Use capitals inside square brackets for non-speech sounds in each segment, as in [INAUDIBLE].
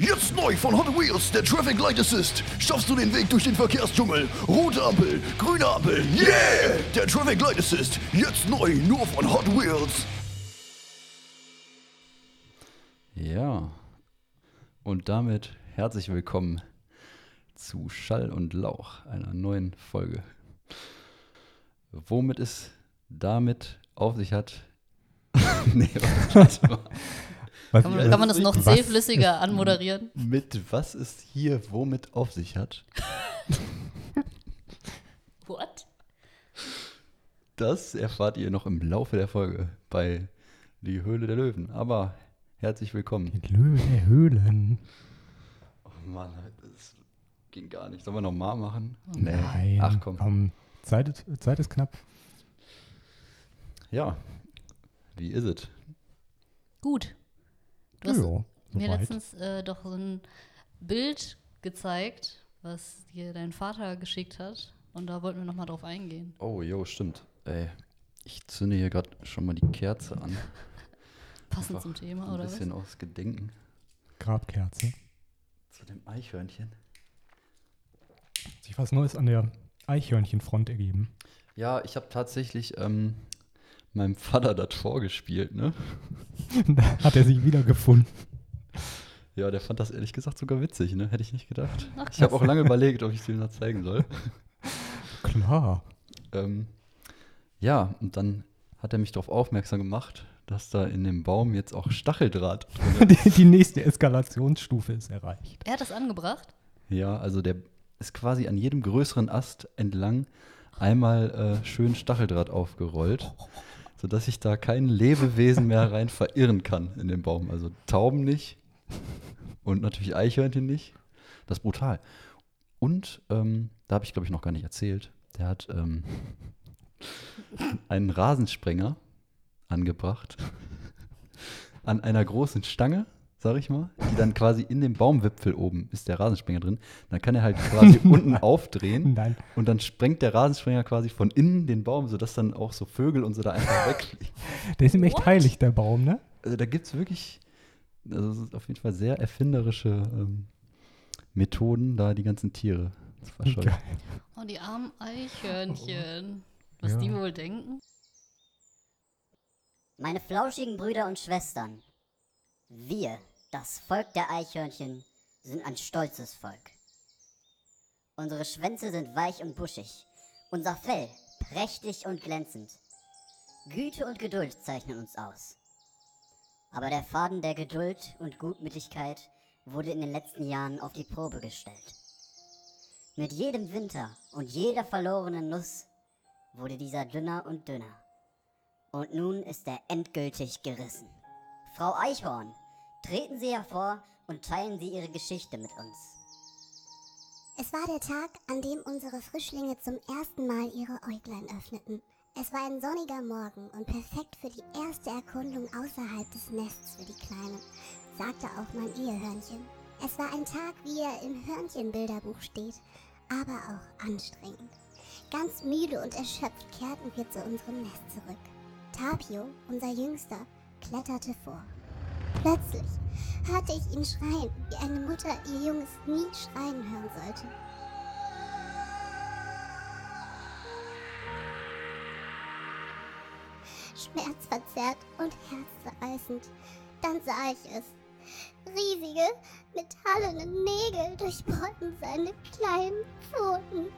Jetzt neu von Hot Wheels, der Traffic Light Assist. Schaffst du den Weg durch den Verkehrsdschungel? Rote Ampel, grüne Ampel, yeah! Der Traffic Light Assist, jetzt neu, nur von Hot Wheels. Ja, und damit herzlich willkommen zu Schall und Lauch, einer neuen Folge. Womit es damit auf sich hat. [LAUGHS] nee, warte mal. Was, [LAUGHS] Kann man, kann man das noch was zählflüssiger anmoderieren? Mit was es hier womit auf sich hat, [LAUGHS] What? das erfahrt ihr noch im Laufe der Folge bei Die Höhle der Löwen. Aber herzlich willkommen. Die Löwe der Höhlen. Oh Mann, das ging gar nicht. Sollen wir nochmal machen? Nein. Ach komm. Zeit, ist- Zeit ist knapp. Ja, wie ist es? Gut. Du hast Jo, mir letztens äh, doch so ein Bild gezeigt, was dir dein Vater geschickt hat. Und da wollten wir nochmal drauf eingehen. Oh, jo, stimmt. Ey, ich zünde hier gerade schon mal die Kerze an. [LAUGHS] Passend Einfach zum Thema, Ein oder was? bisschen aus Gedenken Grabkerze. zu dem Eichhörnchen. Hat sich was Neues an der Eichhörnchenfront ergeben. Ja, ich habe tatsächlich ähm, meinem Vater das vorgespielt, ne? [LAUGHS] da hat er sich wiedergefunden. Ja, der fand das ehrlich gesagt sogar witzig, ne? Hätte ich nicht gedacht. Ach, Ich habe auch lange überlegt, ob ich es ihm noch zeigen soll. [LAUGHS] Klar. Ähm, ja, und dann hat er mich darauf aufmerksam gemacht, dass da in dem Baum jetzt auch Stacheldraht drin [LAUGHS] ist. Die, die nächste Eskalationsstufe ist erreicht. Er hat das angebracht. Ja, also der ist quasi an jedem größeren Ast entlang einmal äh, schön Stacheldraht aufgerollt, sodass sich da kein Lebewesen mehr rein verirren kann in den Baum. Also Tauben nicht und natürlich Eichhörnchen nicht. Das ist brutal. Und ähm, da habe ich, glaube ich, noch gar nicht erzählt. Der hat ähm, einen Rasensprenger angebracht an einer großen Stange, sag ich mal, die dann quasi in dem Baumwipfel oben ist der Rasensprenger drin. Dann kann er halt quasi [LAUGHS] unten aufdrehen Nein. und dann sprengt der Rasensprenger quasi von innen den Baum, sodass dann auch so Vögel und so da einfach wegfliegen. [LAUGHS] Der ist ihm echt What? heilig, der Baum, ne? Also da gibt es wirklich, also auf jeden Fall sehr erfinderische ähm, Methoden, da die ganzen Tiere zu verscheuchen. Oh, die armen Eichhörnchen. Was Ja. die wohl denken? Meine flauschigen Brüder und Schwestern, wir, das Volk der Eichhörnchen, sind ein stolzes Volk. Unsere Schwänze sind weich und buschig, unser Fell prächtig und glänzend. Güte und Geduld zeichnen uns aus. Aber der Faden der Geduld und Gutmütigkeit wurde in den letzten Jahren auf die Probe gestellt. Mit jedem Winter und jeder verlorenen Nuss wurde dieser dünner und dünner. Und nun ist er endgültig gerissen. Frau Eichhorn, treten Sie hervor und teilen Sie Ihre Geschichte mit uns. Es war der Tag, an dem unsere Frischlinge zum ersten Mal ihre Äuglein öffneten. Es war ein sonniger Morgen und perfekt für die erste Erkundung außerhalb des Nests für die Kleinen, sagte auch mein Ehehörnchen. Es war ein Tag, wie er im Hörnchenbilderbuch steht, aber auch anstrengend. Ganz müde und erschöpft kehrten wir zu unserem Nest zurück. Tapio, unser Jüngster, kletterte vor. Plötzlich hörte ich ihn schreien, wie eine Mutter ihr Junges nie schreien hören sollte. Schmerzverzerrt und herzzerreißend. Dann sah ich es. Riesige, metallene Nägel durchbohrten seine kleinen Pfoten.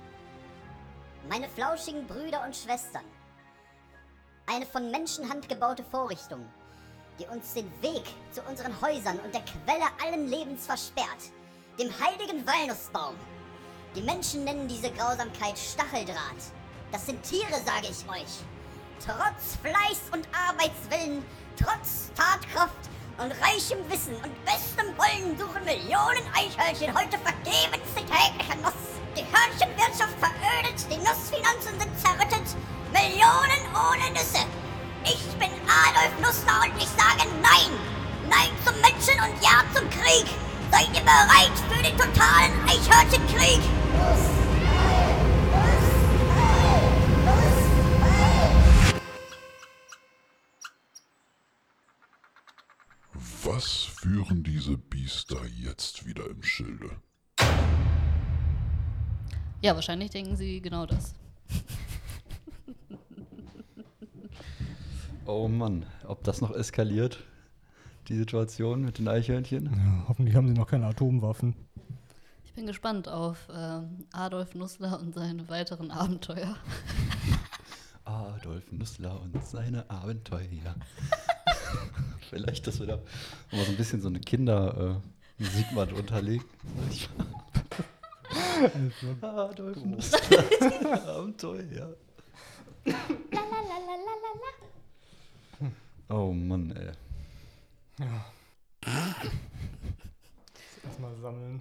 Meine flauschigen Brüder und Schwestern. Eine von Menschenhand gebaute Vorrichtung, die uns den Weg zu unseren Häusern und der Quelle allen Lebens versperrt, dem heiligen Walnussbaum. Die Menschen nennen diese Grausamkeit Stacheldraht. Das sind Tiere, sage ich euch. Trotz Fleiß und Arbeitswillen, trotz Tatkraft und reichem Wissen und bestem Wollen suchen Millionen Eichhörnchen heute vergebens die tägliche Nuss. Ja, wahrscheinlich denken sie genau das. Oh Mann, ob das noch eskaliert, die Situation mit den Eichhörnchen? Ja, hoffentlich haben sie noch keine Atomwaffen. Ich bin gespannt auf ähm, Adolf Nussler und seine weiteren Abenteuer. [LAUGHS] Adolf Nussler und seine Abenteuer. [LAUGHS] Vielleicht, dass wir da mal so ein bisschen so eine Kindermusik mal drunter legen. Adolf seine Abenteuer. Oh Mann, ey. Erstmal sammeln.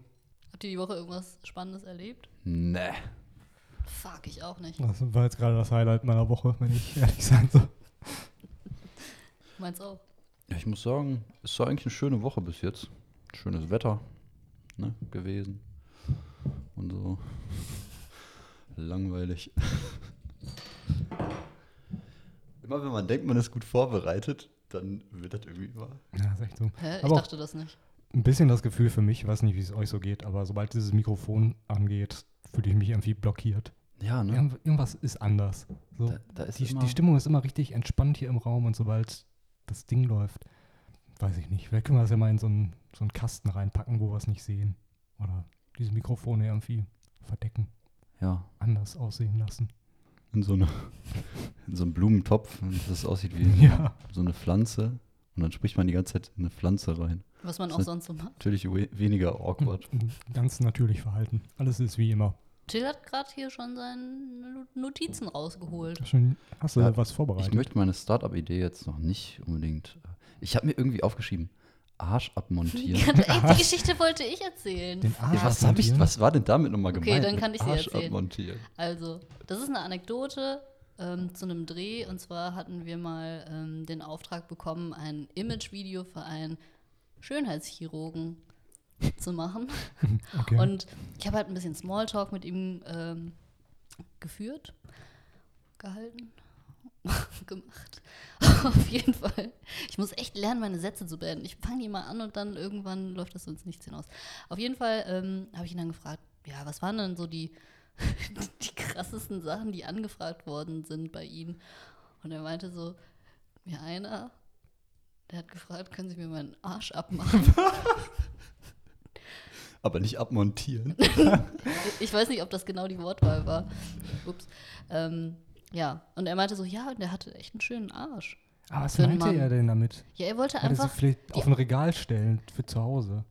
Habt ihr die Woche irgendwas Spannendes erlebt? Ne. Fuck, ich auch nicht. Das war jetzt gerade das Highlight meiner Woche, wenn ich ehrlich sein soll. Meins auch. Ja, ich muss sagen, es war eigentlich eine schöne Woche bis jetzt. Schönes Wetter ne, gewesen. Und so langweilig. Immer wenn man denkt, man ist gut vorbereitet, dann wird das irgendwie immer. Ja, ist echt so. Hä? Ich Aber dachte das nicht. ein bisschen das Gefühl für mich, ich weiß nicht, wie es euch so geht, aber sobald dieses Mikrofon angeht, fühle ich mich irgendwie blockiert. Ja, ne? Irgend- Irgendwas ist anders. So, Da, da ist die, die Stimmung ist immer richtig entspannt hier im Raum und sobald das Ding läuft, weiß ich nicht, vielleicht können wir das ja mal in so einen, so einen Kasten reinpacken, wo wir es nicht sehen. Oder diese Mikrofone irgendwie verdecken, Ja, anders aussehen lassen. in so, eine, in so einem Blumentopf, das aussieht wie Ja. so eine Pflanze. Und dann spricht man die ganze Zeit in eine Pflanze rein. Was man auch Das- sonst so macht. Natürlich we weniger awkward. Ganz natürlich verhalten. Alles ist wie immer. Jill hat gerade hier schon seine Notizen rausgeholt. Schön, hast du Ja, was Ich vorbereitet? möchte meine Startup-Idee jetzt noch nicht unbedingt. äh, Ich habe mir irgendwie aufgeschrieben, Arsch abmontieren. Ey, die Geschichte wollte ich erzählen. Den Arsch Ja, was, ich, was war denn damit nochmal Okay, gemeint? dann mit kann ich sie Arsch erzählen. abmontieren. Also, das ist eine Anekdote ähm, zu einem Dreh. Und zwar hatten wir mal ähm, den Auftrag bekommen, ein Imagevideo für einen Schönheitschirurgen zu machen. [LAUGHS] Okay. Und ich habe halt ein bisschen Smalltalk mit ihm ähm, geführt, gehalten, [LAUGHS] gemacht. [LAUGHS] Auf jeden Fall. Ich muss echt lernen, meine Sätze zu beenden. Ich fange die mal an und dann irgendwann läuft das uns nichts hinaus. Auf jeden Fall ähm, habe ich ihn dann gefragt, ja, was waren denn so die, [LAUGHS] die krassesten Sachen, die angefragt worden sind bei ihm? Und er meinte so, mir einer, der hat gefragt, können Sie mir meinen Arsch abmachen? Aber nicht abmontieren. Ich weiß nicht, ob das genau die Wortwahl war. Ups. Ähm, ja, und er meinte so, ja, und der hatte echt einen schönen Arsch. Aber was meinte Mann. er denn damit? Ja, er wollte Wollte er einfach. vielleicht auf ein Regal stellen für zu Hause?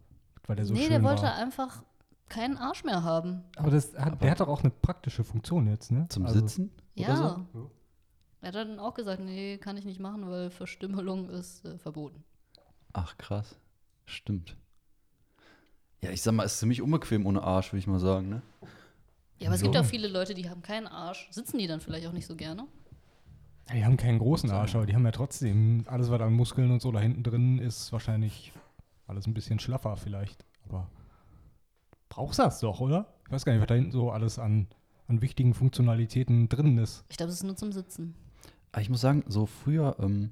Weil der so nee, schön der wollte war. einfach keinen Arsch mehr haben. Aber, das hat, der hat doch auch eine praktische Funktion jetzt, ne? Zum Also- Sitzen? Ja. Oder so? Er hat dann auch gesagt, nee, kann ich nicht machen, weil Verstümmelung ist äh, verboten. Ach, krass. Stimmt. Ja, ich sag mal, ist ziemlich unbequem ohne Arsch, würde ich mal sagen, ne? Ja, aber es So. gibt auch viele Leute, die haben keinen Arsch. Sitzen die dann vielleicht auch nicht so gerne? Ja, die haben keinen großen Arsch, aber die haben ja trotzdem alles, was an Muskeln und so da hinten drin ist, wahrscheinlich alles ein bisschen schlaffer vielleicht. Aber brauchst du das doch, oder? Ich weiß gar nicht, was da hinten so alles an, an wichtigen Funktionalitäten drin ist. Ich glaube, es ist nur zum Sitzen. Aber ich muss sagen, so früher, ähm,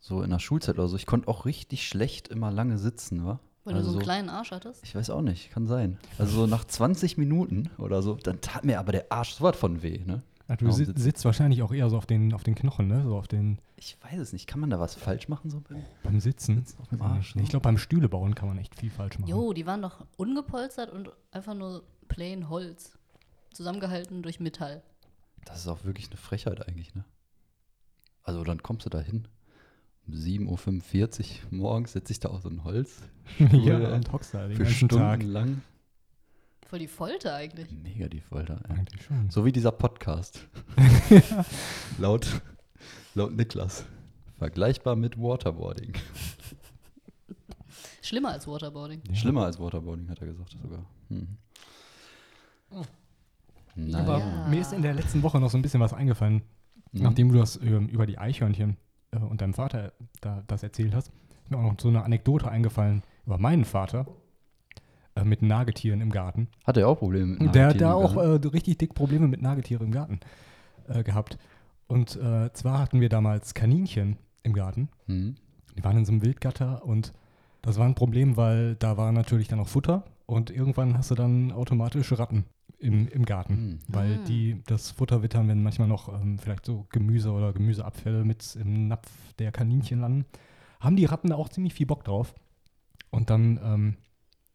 so in der Schulzeit oder so, ich konnte auch richtig schlecht immer lange sitzen, wa? Weil Also du so einen so- kleinen Arsch hattest. Ich weiß auch nicht, kann sein. Also so nach 20 Minuten oder so, dann tat mir aber der Arsch so was von weh, ne? Ja, du Warum si sitzen? sitzt wahrscheinlich auch eher so auf den, auf den Knochen, ne? So auf den, Ich weiß es nicht. Kann man da was falsch machen so beim beim Sitzen. Sitzen auf dem Arsch, nicht. Ich glaube, beim Stühle bauen kann man echt viel falsch machen. Jo, die waren doch ungepolstert und einfach nur plain Holz. Zusammengehalten durch Metall. Das ist auch wirklich eine Frechheit eigentlich, ne? Also dann kommst du da hin. Um 7.45 Uhr morgens setze ich da auf so ein Holz. ja, und hockst da den für ganzen Tag. stundenlang. Voll die Folter eigentlich. Mega die Folter. ey. Eigentlich schon. So wie dieser Podcast. [LAUGHS] [LAUGHS] laut, laut Niklas. Vergleichbar mit Waterboarding. [LAUGHS] Schlimmer als Waterboarding. Ja. Schlimmer als Waterboarding, hat er gesagt sogar. Mhm. Aber Naja. mir ist in der letzten Woche noch so ein bisschen was eingefallen, Mhm. nachdem du das ähm, über die Eichhörnchen äh, und deinem Vater da, das erzählt hast. Ist mir auch noch so eine Anekdote eingefallen über meinen Vater äh, mit Nagetieren im Garten. Hat er auch Probleme mit Der hat Nagetieren da auch äh, richtig dick Probleme mit Nagetieren im Garten äh, gehabt. Und äh, zwar hatten wir damals Kaninchen im Garten. Mhm. Die waren in so einem Wildgatter und Das war ein Problem, weil da war natürlich dann auch Futter und irgendwann hast du dann automatisch Ratten im, im Garten, Hm. weil Ah. die das Futter wittern, wenn manchmal noch ähm, vielleicht so Gemüse oder Gemüseabfälle mit im Napf der Kaninchen landen. Haben die Ratten da auch ziemlich viel Bock drauf. Und dann ähm,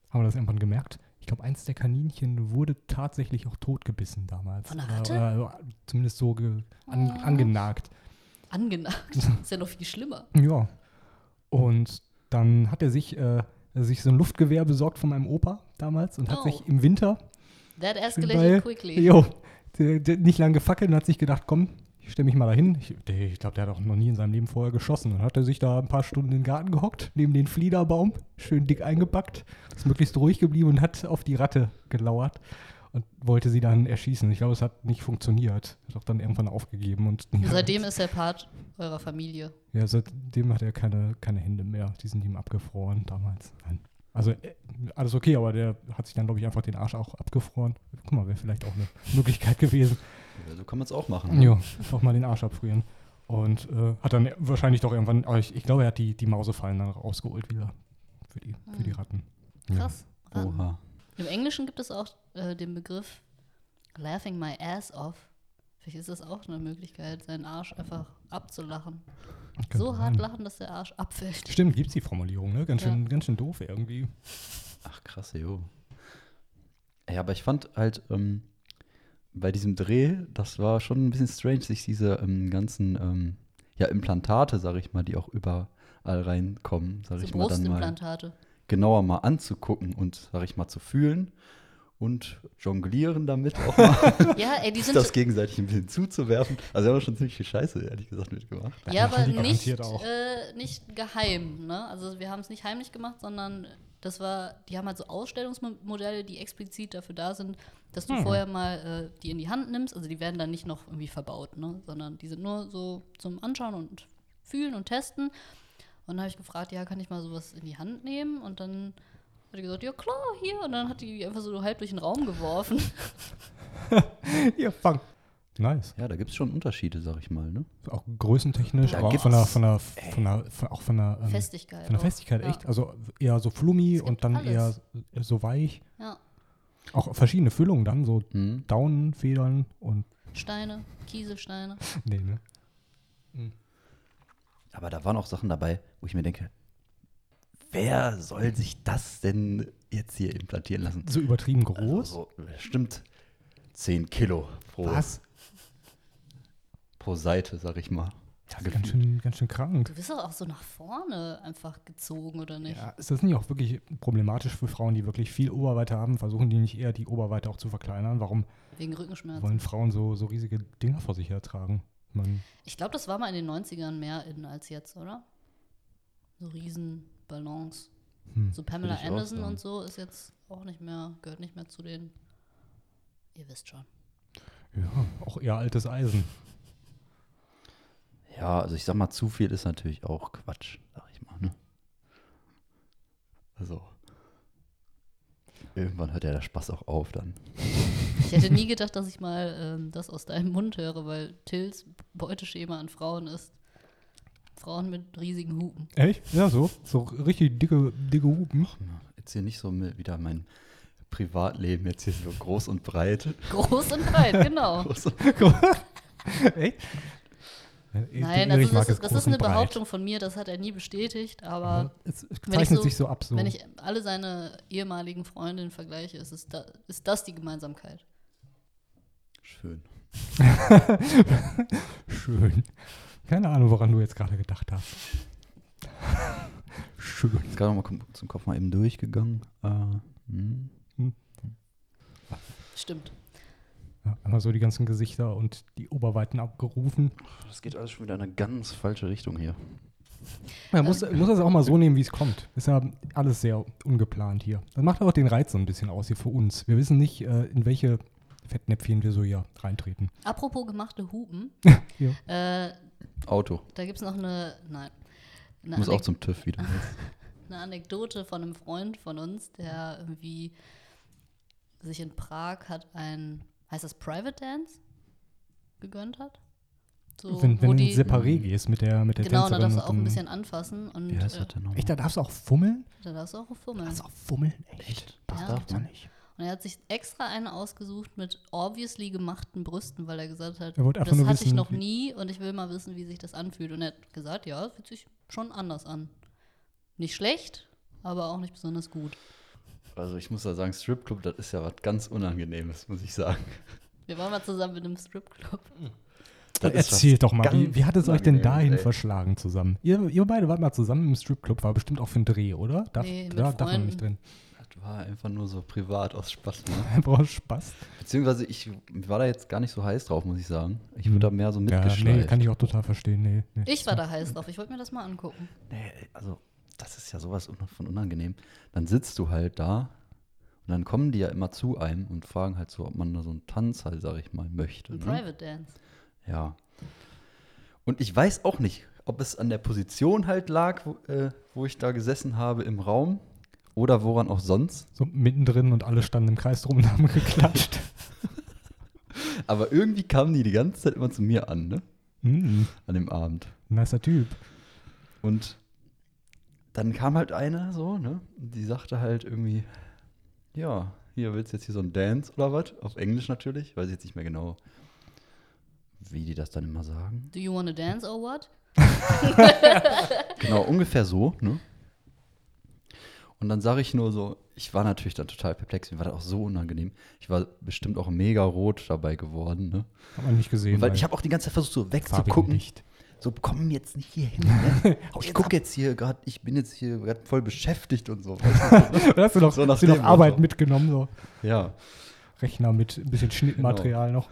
haben wir das irgendwann gemerkt. Ich glaube, eins der Kaninchen wurde tatsächlich auch totgebissen damals. Von einer Oder- Ratte? Oder, zumindest so ge, an, Oh. angenagt. Angenagt. [LAUGHS] ist ja noch viel schlimmer. Ja. Und dann hat er sich, äh, sich so ein Luftgewehr besorgt von meinem Opa damals und hat Oh. sich im Winter That escalated quickly. Jo, der, der, nicht lange gefackelt und hat sich gedacht, komm, ich stelle mich mal dahin. Ich, ich glaube, der hat auch noch nie in seinem Leben vorher geschossen. Dann hat er sich da ein paar Stunden in den Garten gehockt, neben den Fliederbaum, schön dick eingepackt, ist möglichst ruhig geblieben und hat auf die Ratte gelauert und wollte sie dann erschießen. Ich glaube, es hat nicht funktioniert. Hat auch dann irgendwann aufgegeben und Seitdem ist er Part eurer Familie. Ja, seitdem hat er keine, keine Hände mehr. Die sind ihm abgefroren damals. Nein. Also äh, alles okay, aber der hat sich dann, glaube ich, einfach den Arsch auch abgefroren. Guck mal, wäre vielleicht auch eine [LAUGHS] Möglichkeit gewesen. Ja, so kann man es auch machen. Ja, doch mal den Arsch abfrieren. Und äh, hat dann wahrscheinlich doch irgendwann, aber ich, ich glaube, er hat die, die Mausefallen dann rausgeholt wieder für die, für die Hm. Ratten. Krass. Ratten. Oha. Im Englischen gibt es auch äh, den Begriff laughing my ass off. Vielleicht ist das auch eine Möglichkeit, seinen Arsch einfach abzulachen. So hart sein. lachen, dass der Arsch abfällt. Stimmt, gibt es die Formulierung, ne? Ganz Ja. schön, ganz schön doof irgendwie. Ach, krass, jo. Ja, aber ich fand halt ähm, bei diesem Dreh, das war schon ein bisschen strange, sich diese ähm, ganzen ähm, ja, Implantate, sag ich mal, die auch überall reinkommen, sag So ich mal, dann mal genauer mal anzugucken und, sag ich mal, zu fühlen und jonglieren damit auch mal, [LAUGHS] Ja, ey, die [LAUGHS] sind. das gegenseitig ein bisschen zuzuwerfen. Also, wir haben schon ziemlich viel Scheiße, ehrlich gesagt, mitgemacht. ja, aber die nicht, äh, nicht geheim. Ne? Also wir haben es nicht heimlich gemacht, sondern das war, die haben halt so Ausstellungsmodelle, die explizit dafür da sind, dass du Hm. vorher mal äh, die in die Hand nimmst. Also die werden dann nicht noch irgendwie verbaut, ne? sondern die sind nur so zum Anschauen und fühlen und testen. Und dann habe ich gefragt, ja, kann ich mal sowas in die Hand nehmen? Und dann hat die gesagt, ja klar, hier. Und dann hat die einfach so halb durch den Raum geworfen. [LAUGHS] Ja, fang. Nice. Ja, da gibt es schon Unterschiede, sag ich mal, ne? Auch größentechnisch, Da aber auch von der, von der, von der, von, auch von der, ähm, Festigkeit. Von der auch. Festigkeit, Ja. echt? Also eher so flummi und dann alles. eher so weich. Ja, Auch verschiedene Füllungen dann, so Mhm. Daunenfedern und. Steine, Kieselsteine. [LAUGHS] Nee, ne? Aber da waren auch Sachen dabei, wo ich mir denke, wer soll sich das denn jetzt hier implantieren lassen? So übertrieben Also groß. so bestimmt 10 Kilo pro, Was? pro Seite, sag ich mal. Ja, Ganz gefühlt. schön, ganz schön krank. Du bist doch auch so nach vorne einfach gezogen, oder nicht? Ja, ist das nicht auch wirklich problematisch für Frauen, die wirklich viel Oberweite haben? Versuchen die nicht eher die Oberweite auch zu verkleinern? Warum Wegen Rückenschmerzen. wollen Frauen so, so riesige Dinger vor sich hertragen? Man, Ich glaube, das war mal in den 90ern mehr in als jetzt, oder? So riesen Ballons. hm. So Pamela Anderson und so ist jetzt auch nicht mehr, gehört nicht mehr zu den. Ihr wisst schon. Ja, auch eher altes Eisen. Ja, also ich sag mal, zu viel ist natürlich auch Quatsch, sag ich mal. Ne? Also, irgendwann hört ja der Spaß auch auf dann. Ich hätte nie gedacht, dass ich mal ähm, das aus deinem Mund höre, weil Tills Beuteschema an Frauen ist. Frauen mit riesigen Hupen. Echt? Ja, so. So richtig dicke, dicke Hupen. Jetzt hier nicht so wieder mein Privatleben, jetzt hier so groß und breit. Groß und breit, [LAUGHS] genau. Groß und [LAUGHS] Echt? Nein, also das, ist, das ist eine Behauptung von mir, das hat er nie bestätigt, aber Es es wenn ich zeichnet so- sich so ab. So. wenn ich alle seine ehemaligen Freundinnen vergleiche, ist, es da, ist das die Gemeinsamkeit. schön. [LAUGHS] Schön. Keine Ahnung, woran du jetzt gerade gedacht hast. [LAUGHS] Schön. Jetzt gerade mal zum Kopf mal eben durchgegangen. Äh, hm. Stimmt. Ja, einmal so die ganzen Gesichter und die Oberweiten abgerufen. Das geht alles schon wieder in eine ganz falsche Richtung hier. Man muss, muss das auch mal so nehmen, wie es kommt. Ist ja alles sehr ungeplant hier. Das macht auch den Reiz so ein bisschen aus hier für uns. Wir wissen nicht, äh, in welche Fettnäpfchen wir so hier reintreten. Apropos gemachte Hupen, [LAUGHS] Ja. äh, Auto. da gibt es noch eine, nein, eine, Muss auch Anek zum TÜV wieder. [LAUGHS] eine Anekdote von einem Freund von uns, der irgendwie sich in Prag hat ein, heißt das Private Dance, gegönnt hat. So, wenn wenn du die, separé gehst mit der, mit der genau, da darfst du auch ein bisschen anfassen und Wie heißt äh, das denn noch? Echt, da darfst du auch fummeln? da darfst du auch fummeln. Darfst du auch fummeln? Echt? Das Ja. darf man. nicht. Und er hat sich extra eine ausgesucht mit obviously gemachten Brüsten, weil er gesagt hat, Er das hatte ich wissen, noch wie- nie und ich will mal wissen, wie sich das anfühlt. Und er hat gesagt, ja, es fühlt sich schon anders an. Nicht schlecht, aber auch nicht besonders gut. Also ich muss da sagen, Stripclub, das ist ja was ganz Unangenehmes, muss ich sagen. Wir waren mal zusammen in einem Stripclub. Das Erzählt doch mal, wie, wie hat es euch denn dahin ey. verschlagen zusammen? Ihr, ihr beide wart mal zusammen im Stripclub, war bestimmt auch für einen Dreh, oder? Darf, Nee, mit da, darf man Freunden. nicht drin. War einfach nur so privat aus Spaß. Ne? [LAUGHS] Einfach aus Spaß. Beziehungsweise ich war da jetzt gar nicht so heiß drauf, muss ich sagen. Ich wurde da mehr so Hm. Ja, mitgeschleift. nee, kann ich auch total verstehen. Nee, nee. Ich war da heiß drauf. Ich wollte mir das mal angucken. Nee, also das ist ja sowas von unangenehm. Dann sitzt du halt da und dann kommen die ja immer zu einem und fragen halt so, ob man da so einen Tanz halt, sag ich mal, möchte. Ein Ne? Private Dance. Ja. Und ich weiß auch nicht, ob es an der Position halt lag, wo, äh, wo ich da gesessen habe im Raum oder woran auch sonst. So mittendrin und alle standen im Kreis drum und haben geklatscht. [LAUGHS] Aber irgendwie kamen die die ganze Zeit immer zu mir an, ne? mm, An dem Abend. nicer Typ. Und dann kam halt eine so, ne? Die sagte halt irgendwie, ja, hier willst du jetzt hier so ein Dance oder was? Auf Englisch natürlich, weiß ich jetzt nicht mehr genau, wie die das dann immer sagen. Do you wanna dance or what? [LAUGHS] Genau, ungefähr so, ne? Und dann sage ich nur so, ich war natürlich dann total perplex, mir war das auch so unangenehm. Ich war bestimmt auch mega rot dabei geworden, ne? Hat man nicht gesehen. Weil ich habe auch die ganze Zeit versucht, so wegzugucken. Licht. So, komm jetzt nicht hier hin. Ne? [LAUGHS] Ich gucke jetzt hier gerade, ich bin jetzt hier gerade voll beschäftigt und so. Weißt du? [LAUGHS] Hast du noch, So nach du Arbeit Motto. mitgenommen, so ja, Rechner mit ein bisschen Schnittmaterial noch.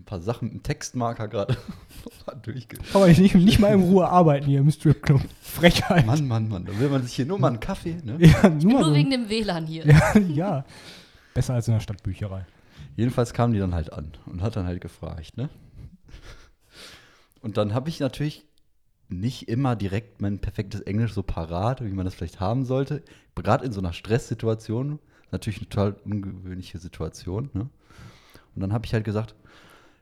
Ein paar Sachen mit dem Textmarker gerade [LAUGHS] durchge. Kann man nicht, nicht mal in Ruhe arbeiten hier im Stripclub. Frechheit. Mann, Mann, Mann, da will man sich hier nur mal einen Kaffee, ne? Ja, nur, Nur wegen dem WLAN hier. ja, [LAUGHS] ja. Besser als in der Stadtbücherei. Jedenfalls kamen die dann halt an und hat dann halt gefragt, ne? Und dann habe ich natürlich nicht immer direkt mein perfektes Englisch so parat, wie man das vielleicht haben sollte. Gerade in so einer Stresssituation, natürlich eine total ungewöhnliche Situation, ne? Und dann habe ich halt gesagt,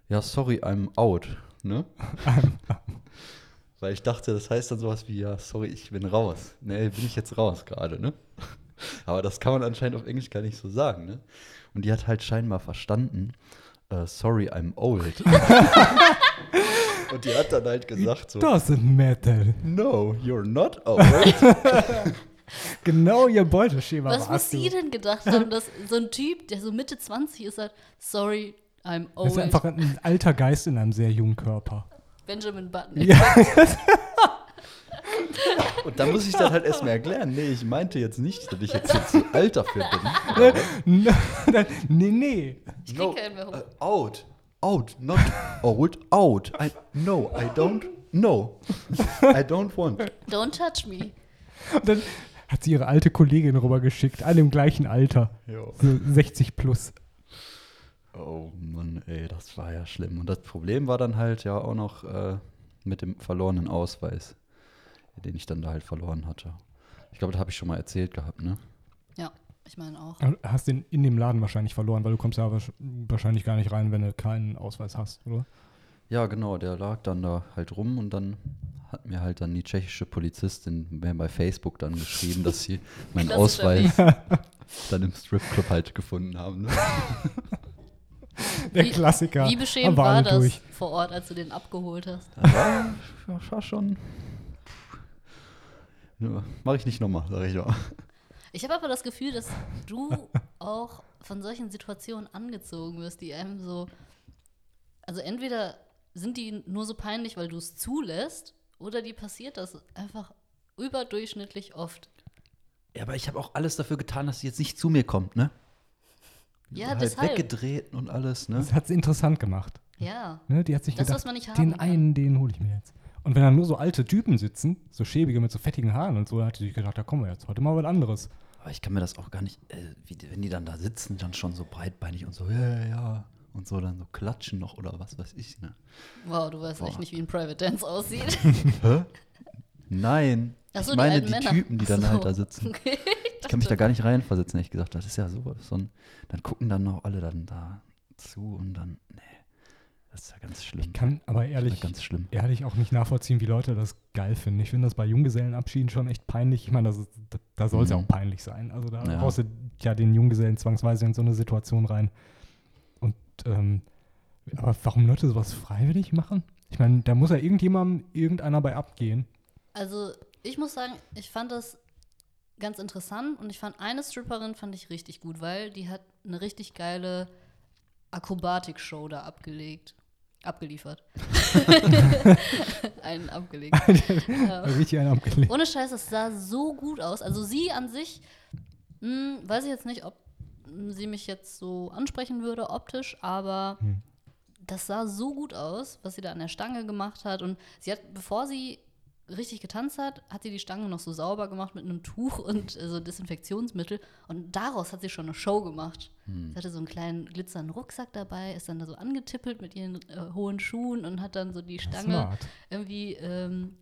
ja, sorry, I'm out, ne? [LAUGHS] Weil ich dachte, das heißt dann sowas wie, ja, sorry, ich bin raus. Nee, bin ich jetzt raus gerade, ne? [LAUGHS] Aber das kann man anscheinend auf Englisch gar nicht so sagen, ne? Und die hat halt scheinbar verstanden, äh, sorry, I'm old. [LAUGHS] Und die hat dann halt gesagt so, Doesn't matter. no, you're not old. Genau ihr Beuteschema Was muss sie denn gedacht haben, dass so ein Typ, der so Mitte 20 ist, sagt, sorry, I'm Das ist old. einfach ein alter Geist in einem sehr jungen Körper. Benjamin Button. Ja, [LAUGHS] Und da muss ich dann halt erstmal erklären, nee, ich meinte jetzt nicht, dass ich jetzt zu alt dafür bin. nee, nee. Ich krieg keinen mehr hoch. äh, out, out, not old, out. I, no, I don't, no. I don't want. Don't touch me. Und dann hat sie ihre alte Kollegin rübergeschickt, alle im gleichen Alter. Jo. So 60 plus. Oh Mann, ey, das war ja schlimm. Und das Problem war dann halt ja auch noch äh, mit dem verlorenen Ausweis, den ich dann da halt verloren hatte. Ich glaube, das habe ich schon mal erzählt gehabt, ne? Ja, ich meine auch. Du Hast den in dem Laden wahrscheinlich verloren, weil du kommst ja wahrsch- wahrscheinlich gar nicht rein, wenn du keinen Ausweis hast, oder? Ja, genau, der lag dann da halt rum und dann hat mir halt dann die tschechische Polizistin mir bei Facebook dann geschrieben, dass sie [LAUGHS] meinen Ausweis dann im Stripclub halt gefunden haben. Ne? [LAUGHS] [LAUGHS] Der Wie- Klassiker. Wie beschämend war das durch. vor Ort, als du den abgeholt hast? Das war, schon. Mache ich nicht nochmal, sag ich mal. Ich habe aber das Gefühl, dass du [LAUGHS] auch von solchen Situationen angezogen wirst, die einem so. Also entweder sind die nur so peinlich, weil du es zulässt, oder die passiert das einfach überdurchschnittlich oft. Ja, aber ich habe auch alles dafür getan, dass sie jetzt nicht zu mir kommt, ne? Ja, halt deshalb. weggedreht und alles, ne? Das hat sie interessant gemacht. Ja. Ne? Die hat sich Das, gedacht, was man nicht haben den kann. einen, den hole ich mir jetzt. Und wenn dann nur so alte Typen sitzen, so schäbige mit so fettigen Haaren und so, dann hat sie sich gedacht, da kommen wir jetzt heute mal was anderes. Aber ich kann mir das auch gar nicht, äh, wie, die- wenn die dann da sitzen, dann schon so breitbeinig und so, ja, ja, und so dann so klatschen noch oder was weiß ich, ne? Wow, du weißt echt Boah. nicht, wie ein Private Dance aussieht. [LAUGHS] Nein. Ach so, ich meine alten die Männer. Typen, die dann Ach so. halt da sitzen. Okay. Ich kann mich da gar nicht reinversetzen, ehrlich gesagt. Das ist ja so, so ein, dann gucken dann noch alle dann da zu und dann, nee. Das ist ja ganz schlimm. Ich kann aber ehrlich, ganz schlimm. ehrlich auch nicht nachvollziehen, wie Leute das geil finden. Ich finde das bei Junggesellenabschieden schon echt peinlich. Ich meine, das ist- da, da soll es ja Mhm. auch peinlich sein. Also da Ja. haust du ja den Junggesellen zwangsweise in so eine Situation rein. Und ähm, aber warum Leute sowas freiwillig machen? Ich meine, da muss ja irgendjemandem irgendeiner bei abgehen. Also, ich muss sagen, ich fand das ganz interessant und ich fand eine Stripperin fand ich richtig gut, weil die hat eine richtig geile Akrobatik-Show da abgelegt. Abgeliefert. [LAUGHS] Einen abgelegt. [LAUGHS] Richtig einen abgelegt. Ohne Scheiß, es sah so gut aus. Also sie an sich, mh, weiß ich jetzt nicht, ob sie mich jetzt so ansprechen würde optisch, aber Hm. das sah so gut aus, was sie da an der Stange gemacht hat. Und sie hat, bevor sie richtig getanzt hat, hat sie die Stange noch so sauber gemacht mit einem Tuch und äh, so Desinfektionsmittel. Und daraus hat sie schon eine Show gemacht. Hm. Sie hatte so einen kleinen glitzernden Rucksack dabei, ist dann da so angetippelt mit ihren äh, hohen Schuhen und hat dann so die Stange Smart. irgendwie, ähm,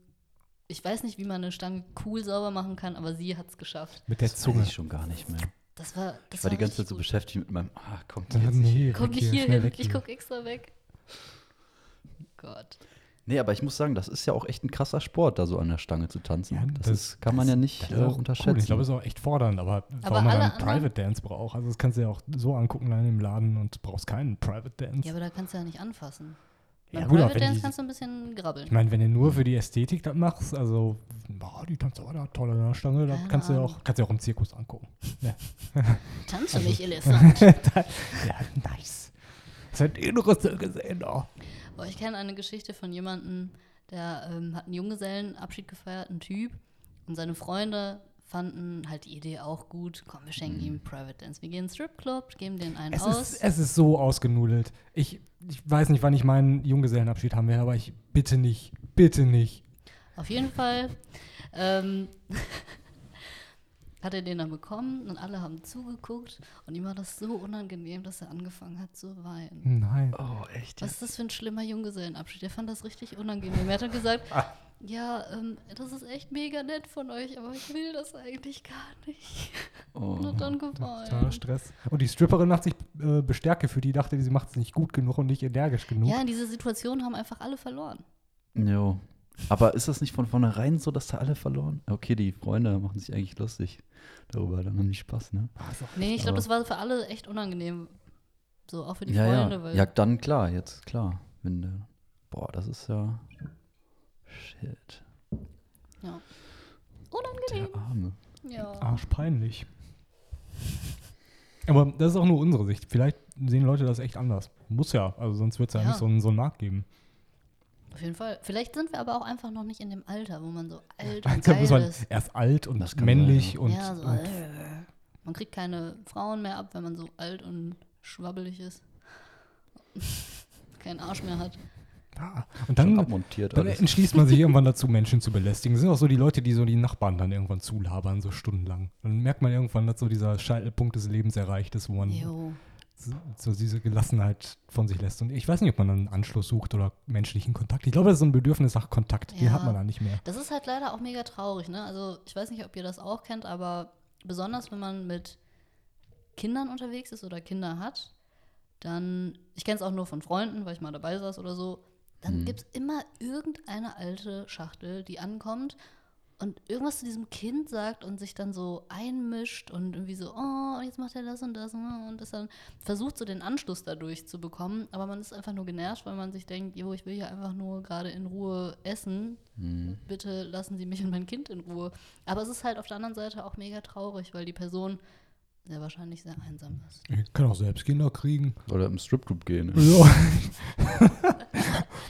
ich weiß nicht, wie man eine Stange cool sauber machen kann, aber sie hat es geschafft. Mit der Das Zunge. weiß ich schon gar nicht mehr. Das war, das Ich war die ganze Zeit so gut. beschäftigt mit meinem, ah, kommt Ja, jetzt nicht. nee, Komm weg nicht hier hin, weg ich guck extra weg. Gott. Nee, aber ich muss sagen, das ist ja auch echt ein krasser Sport, da so an der Stange zu tanzen. Ja, das, das- ist, kann man ja nicht Das äh, ist auch unterschätzen. Cool. Ich glaube, es ist auch echt fordernd, aber, Aber warum man dann Private Dance braucht. Also das kannst du ja auch so angucken dann im Laden und brauchst keinen Private Dance. Ja, aber da kannst du ja nicht anfassen. Ja, gut, Private Dance die- kannst du ein bisschen grabbeln. Ich meine, wenn du nur für die Ästhetik das machst, also, boah, die tanzt aber da toll an der Stange, da Keine kannst du ja auch, kannst du ja auch im Zirkus angucken. Ja, [LAUGHS] Tanze mich, Elefant. [LAUGHS] ja nice. Das hat Inneres gesehen, oh. Boah, ich kenne eine Geschichte von jemandem, der ähm, hat einen Junggesellenabschied gefeiert, ein Typ. Und seine Freunde fanden halt die Idee auch gut. Komm, wir schenken ihm Private Dance. Wir gehen in den Stripclub, geben den einen Es aus. ist, es ist so ausgenudelt. Ich, ich weiß nicht, wann ich meinen Junggesellenabschied haben werde, aber ich bitte nicht, bitte nicht. Auf jeden Fall ähm, hat er den dann bekommen und alle haben zugeguckt und ihm war das so unangenehm, dass er angefangen hat zu weinen. Nein. oh, echt? Was ist das für ein schlimmer Junggesellenabschied? Er fand das richtig unangenehm. Er hat dann gesagt, ja, ähm, das ist echt mega nett von euch, aber ich will das eigentlich gar nicht. Oh. Und hat dann Totaler geweint. Stress. Und die Stripperin macht sich äh, bestärkt gefühlt. Die dachte, sie macht es nicht gut genug und nicht energisch genug. Ja, in dieser Situation haben einfach alle verloren. Jo. Aber ist das nicht von vornherein so, dass da alle verloren? Okay, die Freunde machen sich eigentlich lustig darüber, dann haben die Spaß, ne? Nee, ich glaube, das war für alle echt unangenehm. So, auch für die ja, Freunde, ja. weil Ja, dann klar, jetzt klar. Wenn der, boah, das ist ja. Shit. ja. unangenehm. Der Arme. Ja. Arschpeinlich. Aber das ist auch nur unsere Sicht. Vielleicht sehen Leute das echt anders. Muss ja, also sonst wird es ja, Ja. nicht so einen, so einen Markt geben. Auf jeden Fall. Vielleicht sind wir aber auch einfach noch nicht in dem Alter, wo man so alt [LAUGHS] und geil ist man erst alt und männlich sein, und, ja, so, und äh, man kriegt keine Frauen mehr ab, wenn man so alt und schwabbelig ist. [LAUGHS] Keinen Arsch mehr hat. Ah, und dann, abmontiert dann alles. entschließt man sich [LAUGHS] irgendwann dazu, Menschen zu belästigen. Das sind auch so die Leute, die so die Nachbarn dann irgendwann zulabern, so stundenlang. Dann merkt man irgendwann, dass so dieser Scheitelpunkt des Lebens erreicht ist, wo man Jo. So, diese Gelassenheit von sich lässt. Und ich weiß nicht, ob man dann einen Anschluss sucht oder menschlichen Kontakt. Ich glaube, das ist so ein Bedürfnis nach Kontakt. Den Ja. hat man da nicht mehr. Das ist halt leider auch mega traurig, ne? Also, ich weiß nicht, ob ihr das auch kennt, aber besonders wenn man mit Kindern unterwegs ist oder Kinder hat, dann, ich kenne es auch nur von Freunden, weil ich mal dabei saß oder so, dann Mhm. gibt es immer irgendeine alte Schachtel, die ankommt und irgendwas zu diesem Kind sagt und sich dann so einmischt und irgendwie so, oh, jetzt macht er das und das und das dann versucht so den Anschluss dadurch zu bekommen, aber man ist einfach nur genervt, weil man sich denkt, jo, ich will hier einfach nur gerade in Ruhe essen Hm. bitte lassen Sie mich und mein Kind in Ruhe. Aber es ist halt auf der anderen Seite auch mega traurig, weil die Person sehr wahrscheinlich sehr einsam ist. Ich kann auch selbst Kinder kriegen. Oder im Stripclub gehen. Ja. [LAUGHS]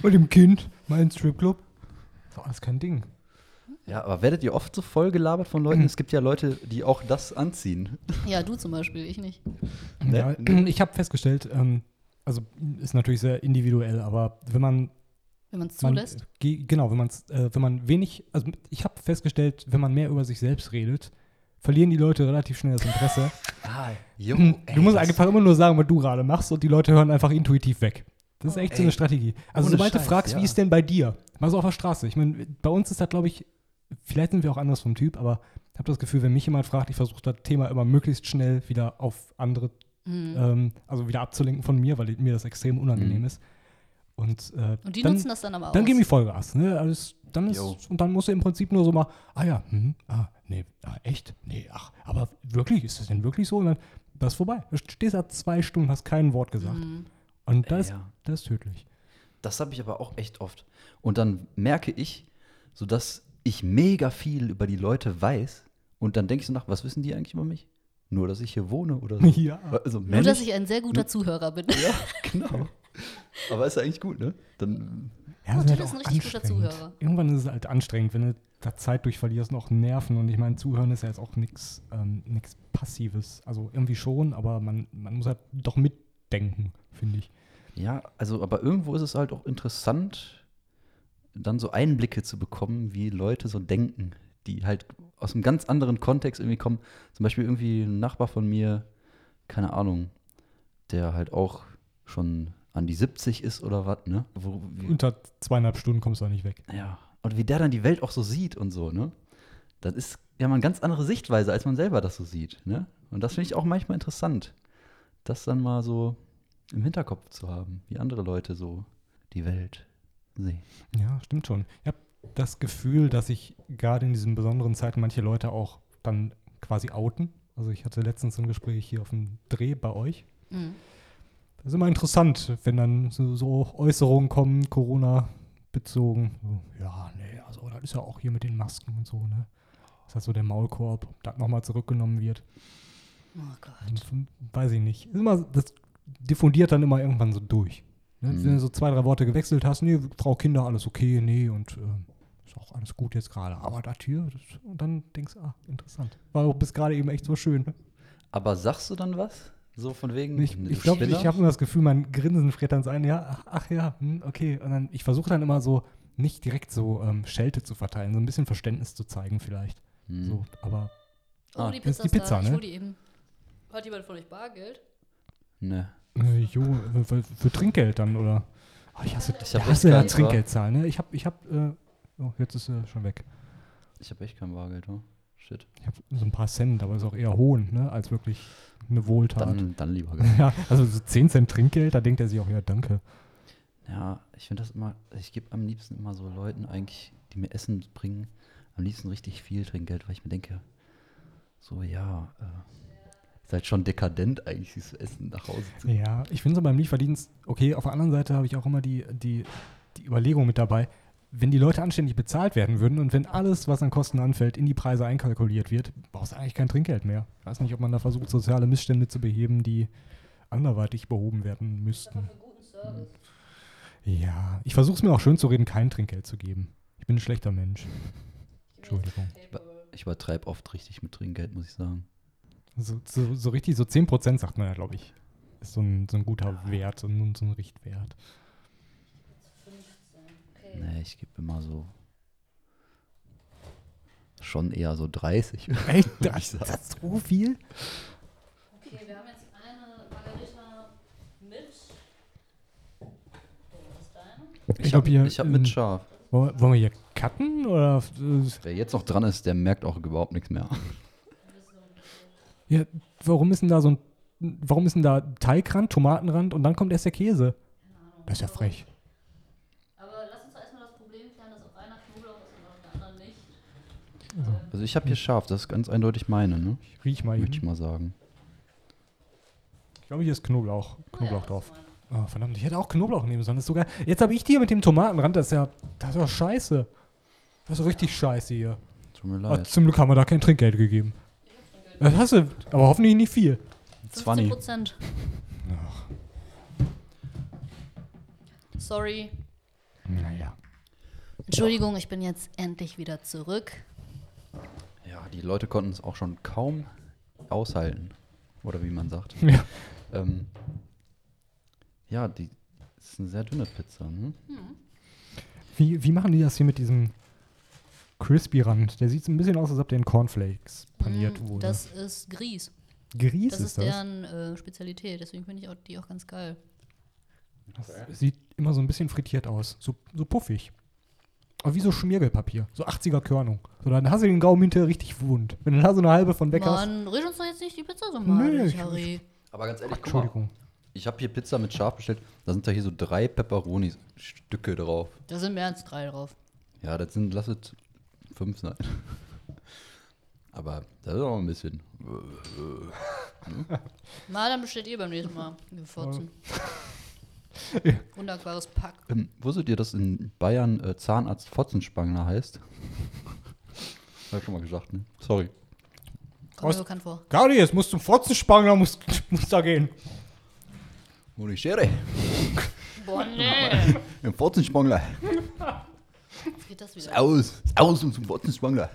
Mit dem Kind, mein Stripclub. Das ist alles kein Ding. Ja, aber werdet ihr oft so voll gelabert von Leuten? [CLEARS THROAT] Es gibt ja Leute, die auch das anziehen. [LAUGHS] Ja, du zum Beispiel, ich nicht. Ja, Ne? [CLEARS THROAT] ich habe festgestellt, ähm, also ist natürlich sehr individuell, aber wenn man, Wenn man es zulässt. ge- genau, wenn man äh, wenn man wenig, also ich habe festgestellt, wenn man mehr über sich selbst redet, verlieren die Leute relativ schnell das Interesse. [LAUGHS] Ah, jo, [CLEARS THROAT] du musst einfach immer nur sagen, was du gerade machst und die Leute hören einfach intuitiv weg. Das ist echt so ey. eine Strategie. Also sobald du Scheiß, fragst, wie ja. ist denn bei dir? Mal so auf der Straße. Ich meine, bei uns ist das, glaube ich, vielleicht sind wir auch anders vom Typ, aber ich habe das Gefühl, wenn mich jemand fragt, ich versuche das Thema immer möglichst schnell wieder auf andere Mhm. ähm, also wieder abzulenken von mir, weil mir das extrem unangenehm Mhm. ist. Und, äh, Und die dann, nutzen das dann aber Dann aus. geben die Vollgas. Ne? Alles, dann ist, Jo. und dann musst du im Prinzip nur so mal, ah ja, hm, ah, nee, ah, echt? Nee, ach, aber wirklich, ist das denn wirklich so? Und dann, das ist vorbei. Du stehst da zwei Stunden, hast kein Wort gesagt. Mhm. Und das, Ja. das ist tödlich. Das habe ich aber auch echt oft. Und dann merke ich, so dass ich mega viel über die Leute weiß. Und dann denke ich so nach, was wissen die eigentlich über mich? Nur, dass ich hier wohne oder so. [LAUGHS] Ja. Also, Nur, dass ich ein sehr guter Zuhörer bin. [LAUGHS] Ja, genau. [LAUGHS] Aber ist ja eigentlich gut, ne? Dann, Ja, Oh, das halt ist ein auch richtig guter anstrengend. Zuhörer. Irgendwann ist es halt anstrengend, wenn du da Zeit durch verlierst und auch Nerven. Und ich meine, Zuhören ist ja jetzt auch nichts ähm, nix Passives. Also irgendwie schon, aber man, man muss halt doch mitdenken, finde ich. ja, also, aber irgendwo ist es halt auch interessant, dann so Einblicke zu bekommen, wie Leute so denken, die halt aus einem ganz anderen Kontext irgendwie kommen. Zum Beispiel irgendwie ein Nachbar von mir, keine Ahnung, der halt auch schon an die 70 ist oder was, ne? Wo, Unter zweieinhalb Stunden kommst du da nicht weg. Ja, und wie der dann die Welt auch so sieht und so, ne? Das ist ja mal eine ganz andere Sichtweise, als man selber das so sieht, ne? Und das finde ich auch manchmal interessant, das dann mal so im Hinterkopf zu haben, wie andere Leute so die Welt sehen. Ja, stimmt schon. Ich habe das Gefühl, dass sich gerade in diesen besonderen Zeiten manche Leute auch dann quasi outen. Also ich hatte letztens ein Gespräch hier auf dem Dreh bei euch. Mhm. Das ist immer interessant, wenn dann so, so Äußerungen kommen, Corona-bezogen. So, ja, nee, also das ist ja auch hier mit den Masken und so, ne? Das ist halt so der Maulkorb, ob das nochmal zurückgenommen wird. Oh Gott. Und, weiß ich nicht. Ist immer, das diffundiert dann immer irgendwann so durch. Ne? Mhm. Wenn du so zwei, drei Worte gewechselt hast, nee, Frau Kinder, alles okay, nee, und äh, ist auch alles gut jetzt gerade. Aber das hier, das, und dann denkst du, ah, interessant. War auch bis gerade eben echt so schön. Ne? Aber sagst du dann was? So von wegen? Ich, ne, ich glaube, Spinner? ich habe immer das Gefühl, mein Grinsen friert dann so ein, ja, ach, ja, hm, okay. Und dann, ich versuche dann immer so, nicht direkt so ähm, Schelte zu verteilen, so ein bisschen Verständnis zu zeigen vielleicht. Hm. So, aber Oh, Ah, die das ist Pizza die ist da. Pizza, Ich ne? hol die eben. Hat jemand von euch Bargeld? Ne. Äh, jo, äh, für, für Trinkgeld dann, oder? Oh, ich hasse, Ich ich hab hasse ja keins, wa? Trinkgeldzahlen, ne? Ich habe, ich habe, äh, oh, jetzt ist er schon weg. Ich habe echt kein Bargeld, oh. Shit. Ich habe so ein paar Cent, aber ist auch eher Hohn, ne? Als wirklich eine Wohltat. Dann, dann lieber. [LAUGHS] ja, also so 10 Cent Trinkgeld, da denkt er sich auch, ja, danke. Ja, ich finde das immer, ich gebe am liebsten immer so Leuten eigentlich, die mir Essen bringen, am liebsten richtig viel Trinkgeld, weil ich mir denke, so ja, äh, ist halt schon dekadent eigentlich, dieses Essen nach Hause zu Ja, ich finde so beim Lieferdienst, okay, auf der anderen Seite habe ich auch immer die, die, die Überlegung mit dabei, wenn die Leute anständig bezahlt werden würden und wenn alles, was an Kosten anfällt, in die Preise einkalkuliert wird, brauchst du eigentlich kein Trinkgeld mehr. Ich weiß nicht, ob man da versucht, soziale Missstände zu beheben, die anderweitig behoben werden müssten. Ja, ich versuche es mir auch schön zu reden, kein Trinkgeld zu geben. Ich bin ein schlechter Mensch. Entschuldigung. Ich übertreibe oft richtig mit Trinkgeld, muss ich sagen. So, so, so richtig, so 10% sagt man ja, glaube ich. Ist so ein, so ein guter Wert, so ein, so ein Richtwert. Nee, ich gebe immer so schon eher so 30. [LAUGHS] Echt? Das, das ist so viel? Okay, wir haben jetzt eine Margarita mit. Oh, was ist deine? Ich. Ich habe ähm, mit Schaf. Wollen wir hier cutten? Oder. Wer jetzt noch dran ist, der merkt auch überhaupt nichts mehr. Ja, warum ist denn da so ein. Warum ist denn da Teigrand, Tomatenrand und dann kommt erst der Käse? Das ist ja frech. Aber lass uns doch erstmal das Problem klären, dass auf einer Knoblauch ist und auf der anderen nicht. Also ich habe hier Schaf, das ist ganz eindeutig meine, ne? Ich riech mal Würde ich mal sagen. Ich glaube, hier ist Knoblauch, Knoblauch drauf. Oh, verdammt, ich hätte auch Knoblauch nehmen sollen. Das ist sogar. Jetzt habe ich die hier mit dem Tomatenrand. Das ist ja. Das ist ja scheiße. Das ist richtig scheiße hier. Tut mir Aber leid. zum Glück haben wir da kein Trinkgeld gegeben. Das hast du, aber hoffentlich nicht viel. 20. Prozent. Sorry. Naja. Entschuldigung, ich bin jetzt endlich wieder zurück. Ja, die Leute konnten es auch schon kaum aushalten. Oder wie man sagt. Ja. Ähm, ja, die das ist eine sehr dünne Pizza. Ne? Wie, wie machen die das hier mit diesem Crispy-Rand? Der sieht so ein bisschen aus, als ob der in Cornflakes paniert Mm, wurde. Das ist Grieß. Grieß Das ist, ist das. deren äh, Spezialität, deswegen finde ich auch, die auch ganz geil. das sieht immer so ein bisschen frittiert aus. So, so puffig. Aber wie so Schmiergelpapier. So 80er Körnung. So, dann hast du den Gaumen hinterher richtig wund. Wenn du da so eine halbe von weg hast. Mann, red uns doch jetzt nicht die Pizza so Nee, malig, ich- Harry. Aber ganz ehrlich, guck mal, Entschuldigung. Ich habe hier Pizza mit Schaf bestellt. Da sind da hier so drei Pepperoni-Stücke drauf. Da sind mehr als drei drauf. Ja, das sind, lass es fünf sein. Aber das ist auch ein bisschen. Mal, dann bestellt ihr beim nächsten Mal. Wir. Wunderbares Pack. Ähm, wusstet ihr, dass in Bayern äh, Zahnarzt Fotzenspangler heißt? Hab ich schon mal gesagt, ne? Sorry. Kommt mir bekannt vor. Gaudi, jetzt musst du zum Fotzenspangler, musst, musst da gehen. Wo die Schere? Boah, nee. Im Fotzenspangler. Geht das wieder. Aus! Aus und zum Fotzenspangler.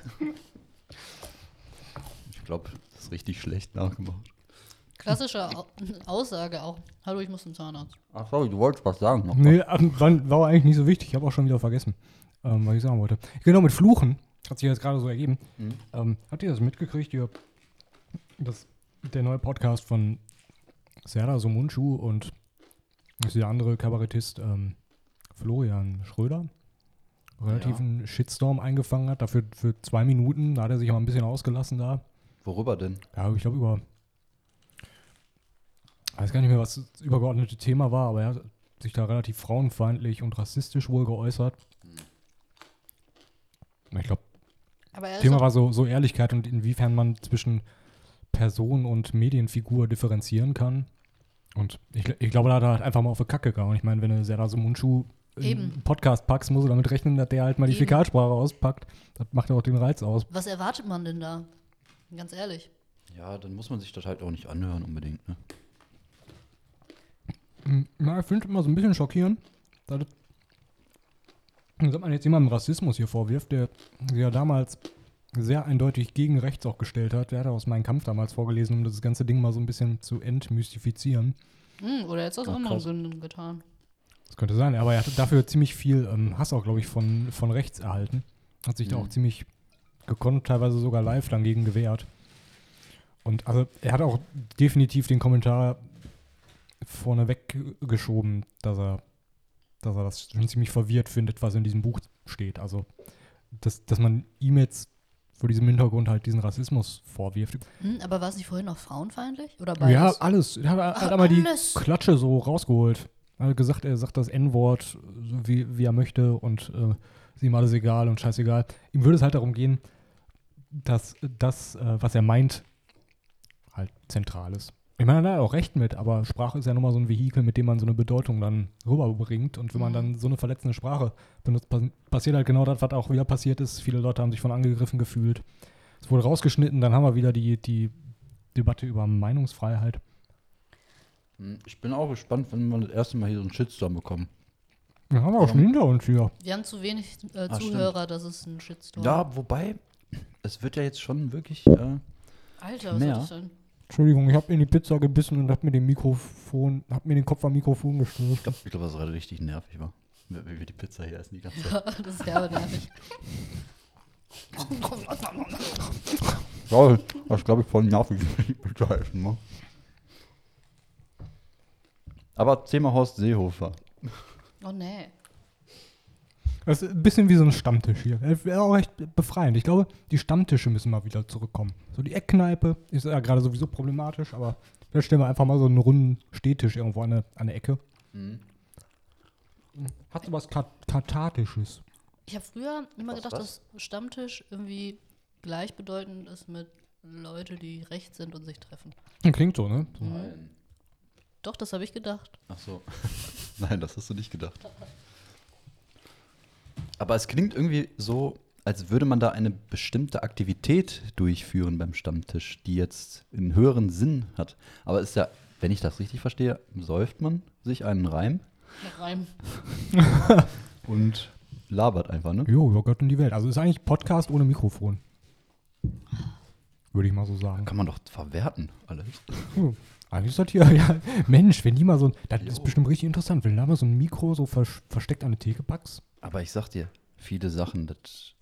Ich glaube, das ist richtig schlecht nachgemacht. Klassische Au Aussage auch. Hallo, ich muss zum Zahnarzt. Ach, sorry, du wolltest was sagen. noch. Nee, war, war eigentlich nicht so wichtig. Ich habe auch schon wieder vergessen, ähm, was ich sagen wollte. Genau, mit Fluchen. Hat sich jetzt gerade so ergeben. Ähm, habt ihr das mitgekriegt? Ihr, das, der neue Podcast von Serdar Somunchu und der andere Kabarettist ähm, Florian Schröder relativ Ja. Shitstorm eingefangen hat. Dafür für zwei Minuten, da hat er sich mal ein bisschen ausgelassen da. Worüber denn? Ja, ich glaube über. Ich weiß gar nicht mehr, was das übergeordnete Thema war, aber er hat sich da relativ frauenfeindlich und rassistisch wohl geäußert. Ich glaube, Thema war so, so Ehrlichkeit und inwiefern man zwischen Person und Medienfigur differenzieren kann. Und ich, ich glaube, da hat er halt einfach mal auf die Kacke gegangen. Ich meine, wenn du Sarah Sumunchu Eben. Podcast packst, musst du damit rechnen, dass der halt mal die Eben. Fäkalsprache auspackt. Das macht ja auch den Reiz aus. was erwartet man denn da? Ganz ehrlich. Ja, dann muss man sich das halt auch nicht anhören unbedingt, ne? Hm, Na, ich finde immer so ein bisschen schockierend, dass, das- dass man jetzt jemandem Rassismus hier vorwirft, der sich ja damals sehr eindeutig gegen rechts auch gestellt hat. Der hat aus meinem Kampf damals vorgelesen, um das ganze Ding mal so ein bisschen zu entmystifizieren. Hm, oder jetzt aus Ach, anderen krass. Gründen getan. Das könnte sein, aber er hat dafür ziemlich viel ähm, Hass auch, glaube ich, von, von rechts erhalten. Hat sich da Mhm. auch ziemlich gekonnt, teilweise sogar live dann gegen gewehrt. Und also er hat auch definitiv den Kommentar vorne weggeschoben, dass er, dass er das schon ziemlich verwirrt findet, was in diesem Buch steht. Also, dass, dass man ihm jetzt vor diesem Hintergrund halt diesen Rassismus vorwirft. Hm, aber war es nicht vorhin noch frauenfeindlich? Oder Ja, alles. Er hat, Ach, hat einmal die. Klatsche so rausgeholt. Er hat gesagt, er sagt das N-Wort, so wie, wie er möchte und äh, ist ihm alles egal und scheißegal. Ihm würde es halt darum gehen, dass das, äh, was er meint, halt zentral ist. Ich meine, er hat auch recht mit, aber Sprache ist ja nun mal so ein Vehikel, mit dem man so eine Bedeutung dann rüberbringt. Und wenn man Mhm. dann so eine verletzende Sprache benutzt, pass- passiert halt genau das, was auch wieder passiert ist. Viele Leute haben sich von angegriffen gefühlt. Es wurde rausgeschnitten, dann haben wir wieder die, die Debatte über Meinungsfreiheit. Hm, Ich bin auch gespannt, wenn wir das erste Mal hier so einen Shitstorm bekommen. Ja, haben wir auch schon hinter uns hier. Wir haben zu wenig äh, Ah. Zuhörer, dass es ein Shitstorm Ja, wobei, es wird ja jetzt schon wirklich. Äh, Alter, was Mehr. ist das denn? Entschuldigung, ich habe in die Pizza gebissen und habe mir den Mikrofon, habe mir den Kopf am Mikrofon gestoßen. ich glaube, ich glaub, das gerade richtig nervig war. Wie wie wir die Pizza hier essen die ganze Zeit. [LAUGHS] das ist derbe nervig. [LAUGHS] Ja, das ist, glaube ich, voll nervig, die Pizza essen. Ne? Aber Thema Horst Seehofer. Oh nee. Das ist ein bisschen wie so ein Stammtisch hier. Das wäre auch recht befreiend. Ich glaube, die Stammtische müssen mal wieder zurückkommen. So die Eckkneipe ist ja gerade sowieso problematisch, aber vielleicht stellen wir einfach mal so einen runden Stehtisch irgendwo an der, an der Ecke. Hat so was Kat Kathartisches. Ich habe früher immer Was, gedacht, was? dass Stammtisch irgendwie gleichbedeutend ist mit Leute, die rechts sind und sich treffen. Klingt so, ne? So. Nein. Doch, das habe ich gedacht. Ach so. [LAUGHS] Nein, das hast du nicht gedacht. [LAUGHS] Aber es klingt irgendwie so, als würde man da eine bestimmte Aktivität durchführen beim Stammtisch, die jetzt einen höheren Sinn hat. Aber es ist ja, wenn ich das richtig verstehe, säuft man sich einen Reim Nach Reim. [LAUGHS] und labert einfach, ne? Jo, über Gott und die Welt. Also ist eigentlich Podcast ohne Mikrofon. Würde ich mal so sagen. Kann man doch verwerten, alles. Hm. Eigentlich ist das hier, ja, Mensch, wenn die mal so ein, das ist Jo. bestimmt richtig interessant, wenn da mal so ein Mikro so vers versteckt an eine Theke packst. Aber ich sag dir, viele Sachen, das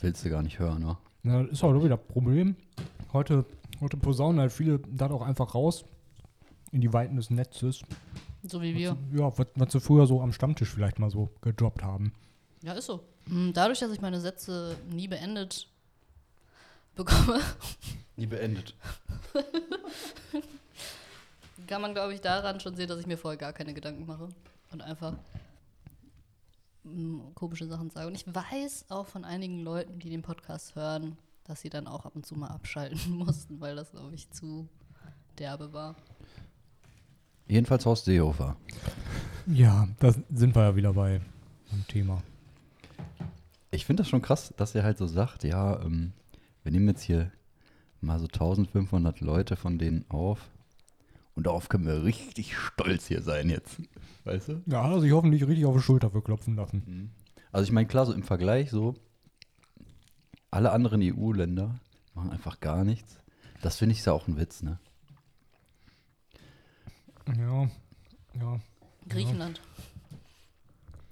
willst du gar nicht hören, wa? Na, das ist auch wieder das Problem. Heute, heute posaunen halt viele das auch einfach raus in die Weiten des Netzes. So wie wir. Ja, was, was sie früher so am Stammtisch vielleicht mal so gedroppt haben. Ja, ist so. Hm, Dadurch, dass ich meine Sätze nie beendet bekomme, Nie beendet. [LAUGHS] kann man, glaube ich, daran schon sehen, dass ich mir vorher gar keine Gedanken mache und einfach mm, komische Sachen sage. Und ich weiß auch von einigen Leuten, die den Podcast hören, dass sie dann auch ab und zu mal abschalten [LAUGHS] mussten, weil das, glaube ich, zu derbe war. Jedenfalls Horst Seehofer. Ja, da sind wir ja wieder bei dem Thema. Ich finde das schon krass, dass er halt so sagt, ja, ähm, wir nehmen jetzt hier mal so 1500 Leute von denen auf und darauf können wir richtig stolz hier sein jetzt. Weißt du? Ja, also ich hoffentlich richtig auf die Schulter für klopfen lassen. Also ich meine, klar, so im Vergleich so, alle anderen EU-Länder machen einfach gar nichts. Das finde ich ja auch ein Witz, ne? Ja, ja. Griechenland.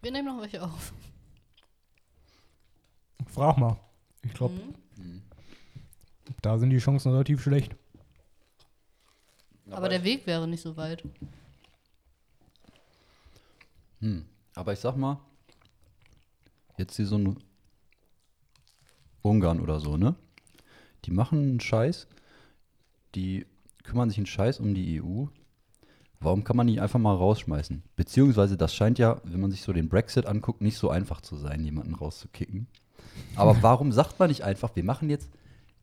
Wir nehmen noch welche auf. Frag mal. Ich glaube, Mhm. Da sind die Chancen relativ schlecht. Aber der Weg wäre nicht so weit. Hm. Aber ich sag mal, jetzt hier so ein Ungarn oder so, ne? Die machen einen Scheiß, die kümmern sich einen Scheiß um die EU. Warum kann man die einfach mal rausschmeißen? Beziehungsweise, das scheint ja, wenn man sich so den Brexit anguckt, nicht so einfach zu sein, jemanden rauszukicken. Aber [LAUGHS] warum sagt man nicht einfach, wir machen jetzt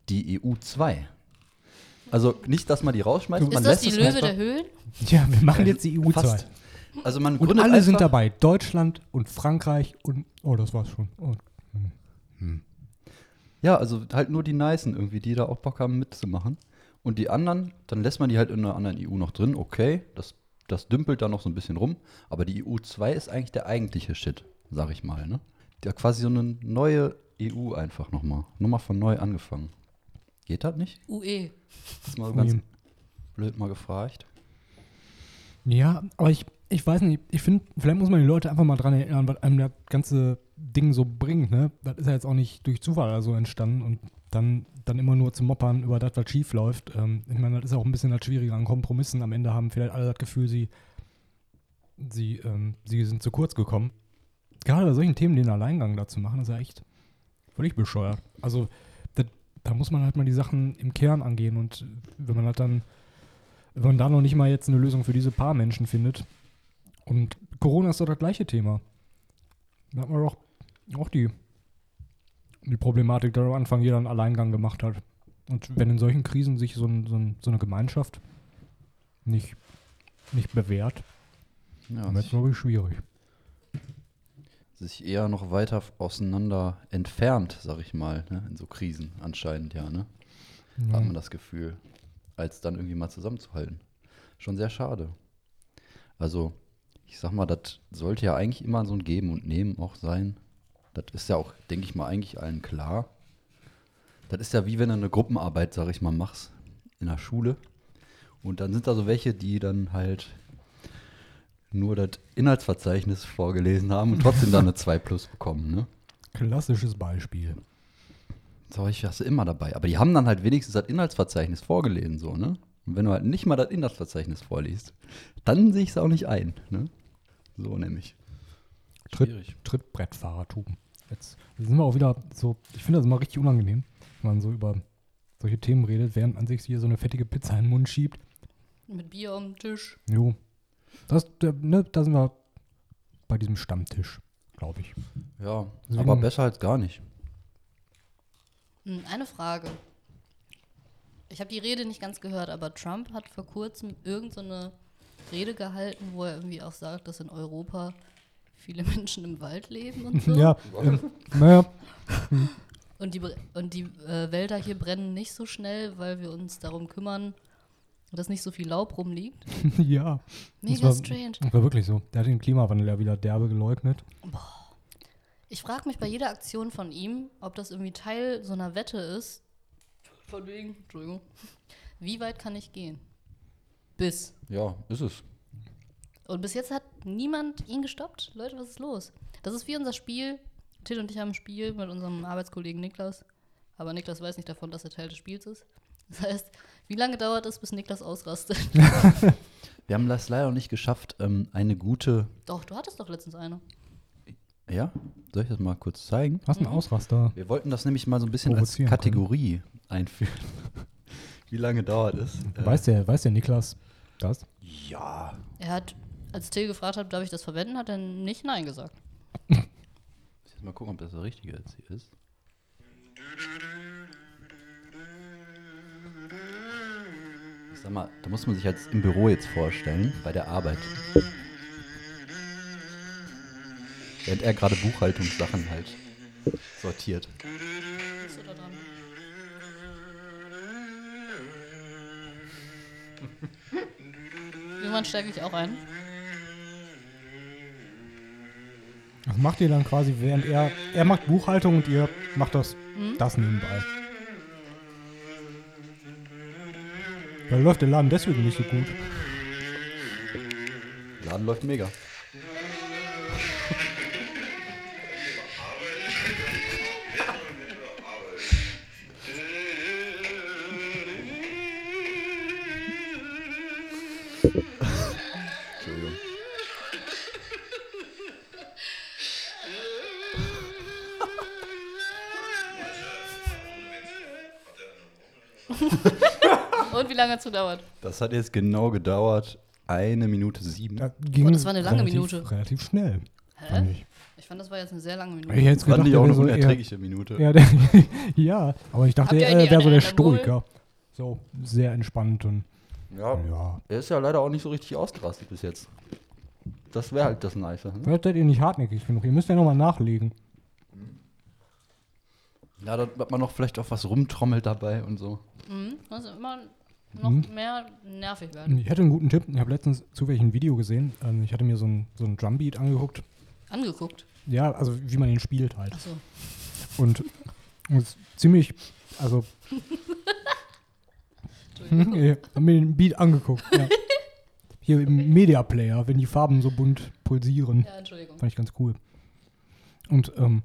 die EU 2? Also nicht, dass man die rausschmeißt, man Ist das lässt die es Löwe einfach, der Höhlen? Ja, wir machen jetzt die EU 2. fast. Also man Und alle sind dabei. Deutschland und Frankreich und. Oh, das war's schon. Oh. Ja, also halt nur die Nicen irgendwie, die da auch Bock haben mitzumachen. Und die anderen, dann lässt man die halt in einer anderen EU noch drin, okay, das, das dümpelt da noch so ein bisschen rum. Aber die EU 2 ist eigentlich der eigentliche Shit, sag ich mal, ne? Ja, quasi so eine neue EU einfach nochmal. Nochmal von neu angefangen. Geht das nicht? UE. Das ist mal ganz Ui. blöd mal gefragt. Ja, aber ich, ich weiß nicht, ich finde, vielleicht muss man die Leute einfach mal dran erinnern, was einem das ganze Ding so bringt, ne? Das ist ja jetzt auch nicht durch Zufall oder so entstanden und dann, dann immer nur zu moppern über das, was schief läuft. Ähm, ich meine, das ist auch ein bisschen das Schwierige an Kompromissen. Am Ende haben vielleicht alle das Gefühl, sie, sie, ähm, sie sind zu kurz gekommen. Gerade bei solchen Themen den Alleingang da zu machen, ist ja echt völlig bescheuert. Also, da muss man halt mal die Sachen im Kern angehen und wenn man halt dann wenn man da noch nicht mal jetzt eine Lösung für diese paar Menschen findet. Und Corona ist doch das gleiche Thema. Da hat man doch auch die, die Problematik, dass am Anfang jeder einen Alleingang gemacht hat. Und wenn in solchen Krisen sich so, ein, so, ein, so eine Gemeinschaft nicht, nicht bewährt, Ja, dann wird es, glaube ich, schwierig. Sich eher noch weiter auseinander entfernt, sag ich mal, ne? in so Krisen anscheinend, ja, ne? hat man das Gefühl, als dann irgendwie mal zusammenzuhalten. Schon sehr schade. Also, ich sag mal, das sollte ja eigentlich immer so ein Geben und Nehmen auch sein. Das ist ja auch, denke ich mal, eigentlich allen klar. Das ist ja wie wenn du eine Gruppenarbeit, sag ich mal, machst in der Schule. Und dann sind da so welche, die dann halt nur das Inhaltsverzeichnis vorgelesen haben und trotzdem dann eine [LAUGHS] 2 plus bekommen, ne? Klassisches Beispiel. Solche hast du immer dabei. Aber die haben dann halt wenigstens das Inhaltsverzeichnis vorgelesen, so, ne? Und wenn du halt nicht mal das Inhaltsverzeichnis vorliest, dann sehe ich es auch nicht ein, ne? So nämlich. Tritt, Trittbrettfahrertum. Jetzt sind wir auch wieder so, ich finde das immer richtig unangenehm, wenn man so über solche Themen redet, während man sich hier so eine fettige Pizza in den Mund schiebt. Mit Bier am Tisch. Jo. Das, da, ne, da sind wir bei diesem Stammtisch, glaube ich. Ja, Deswegen- aber besser als gar nicht. Hm, Eine Frage. Ich habe die Rede nicht ganz gehört, aber Trump hat vor kurzem irgendeine Rede gehalten, wo er irgendwie auch sagt, dass in Europa viele [LAUGHS] Menschen im Wald leben und so. Ja, ähm, naja, Und die, und die äh, Wälder hier brennen nicht so schnell, weil wir uns darum kümmern, dass nicht so viel Laub rumliegt. [LAUGHS] ja. Das Mega war, strange. Das war wirklich so. Der hat den Klimawandel ja wieder derbe geleugnet. Ich frage mich bei jeder Aktion von ihm, ob das irgendwie Teil so einer Wette ist. Von wegen, Entschuldigung. [LAUGHS] Wie weit kann ich gehen? Bis. Ja, ist es. Und bis jetzt hat niemand ihn gestoppt. Leute, was ist los? Das ist wie unser Spiel. Till und ich haben ein Spiel mit unserem Arbeitskollegen Niklas. Aber Niklas weiß nicht davon, dass er Teil des Spiels ist. Das heißt, wie lange dauert es, bis Niklas ausrastet? [LAUGHS] Wir haben das leider noch nicht geschafft, ähm, eine gute. doch, du hattest doch letztens eine. Ja? Soll ich das mal kurz zeigen? Hast einen Ausraster. Wir wollten das nämlich mal so ein bisschen als Provozieren können. Kategorie einführen. [LAUGHS] Wie lange dauert es? Äh, Weiß der, weiß der Niklas, Das? Ja. Er hat, als Till gefragt hat, darf ich das verwenden, hat er nicht Nein gesagt. Jetzt mal gucken, ob das der richtige jetzt hier ist. Sag mal, da muss man sich jetzt im Büro jetzt vorstellen, bei der Arbeit. Während er gerade Buchhaltungssachen halt sortiert. Bist du da dran? Irgendwann steige ich auch ein. Das macht ihr dann quasi, während er, er macht Buchhaltung und ihr macht das, das nebenbei. Da läuft der Laden deswegen nicht so gut. Laden läuft mega. Entschuldigung. [LAUGHS] Und wie lange hat es gedauert? Das hat jetzt genau gedauert. Eine Minute sieben. Da ging Oh, das war eine lange relativ, Minute. Relativ schnell. fand ich. Ich fand, das war jetzt eine sehr lange Minute. Ich hätte jetzt Fand gedacht, ich auch eine so eher, unerträgliche Minute. ja, der, [LAUGHS] ja, aber ich dachte, er eigentlich wäre so der? Stoiker. So, sehr entspannt und Ja, ja. er ist ja leider auch nicht so richtig ausgerastet bis jetzt. Das wäre halt das Nice. Ne? Vielleicht seid ihr nicht hartnäckig genug. Ihr müsst ja nochmal nachlegen. Ja, da hat man noch vielleicht auch was rumtrommelt dabei und so. Mhm. Das ist immer noch Mhm. mehr nervig werden. Ich hätte einen guten Tipp. Ich habe letztens zufällig ein Video gesehen. Ähm, Ich hatte mir so ein, so ein Drumbeat angeguckt. Angeguckt. Ja, also wie man ihn spielt halt. Achso. Und es ist ziemlich, also [LAUGHS] [LAUGHS] ich habe mir den Beat angeguckt. Ja. [LAUGHS] Hier im Media Player, wenn die Farben so bunt pulsieren. Ja, Entschuldigung. Fand ich ganz cool. Und ähm,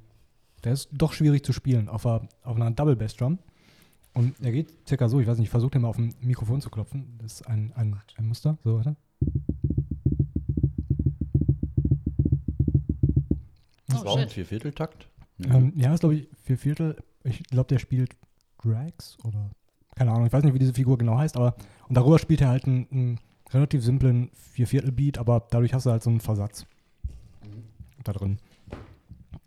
der ist doch schwierig zu spielen auf, einer- auf einer Double Bass Drum. Und er geht circa so, ich weiß nicht, ich versuche den mal auf dem Mikrofon zu klopfen. Das ist ein, ein, ein Muster. So, warte. Oh, War auch ein shit. Viervierteltakt. Ähm, ja, ist glaube ich vier Viertel. Ich glaube, der spielt Drags oder keine Ahnung. Ich weiß nicht, wie diese Figur genau heißt, aber und darüber spielt er halt einen, einen relativ simplen Vierviertel-Beat, aber dadurch hast du halt so einen Versatz da drin.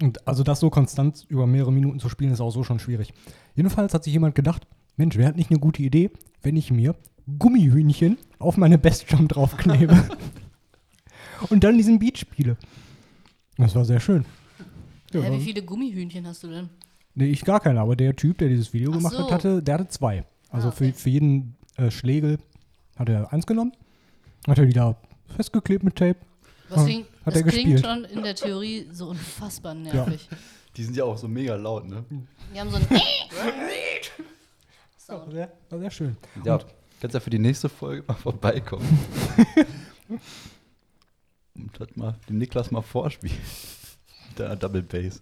Und also das so konstant über mehrere Minuten zu spielen, ist auch so schon schwierig. Jedenfalls hat sich jemand gedacht, Mensch, wäre halt nicht eine gute Idee, wenn ich mir Gummihühnchen auf meine Bestdrum draufklebe [LAUGHS] und dann diesen Beat spiele. Das war sehr schön. Ja, war- wie viele Gummihühnchen hast du denn? Nee, ich gar keiner, aber der Typ, der dieses Video Ach gemacht so. hat, hatte, der hatte zwei. Also Ah, für, okay. für jeden äh, Schlägel hat er eins genommen, hat er wieder festgeklebt mit Tape. Was Ja, klingt, hat das er klingt gespielt. schon in der Theorie so unfassbar nervig. Die sind ja auch so mega laut, ne? Die haben so ein War sehr, war sehr schön. Ja, kannst ja für die nächste Folge mal vorbeikommen. [LAUGHS] Und hat mal den Niklas mal vorspielen. Mit Der Double Bass.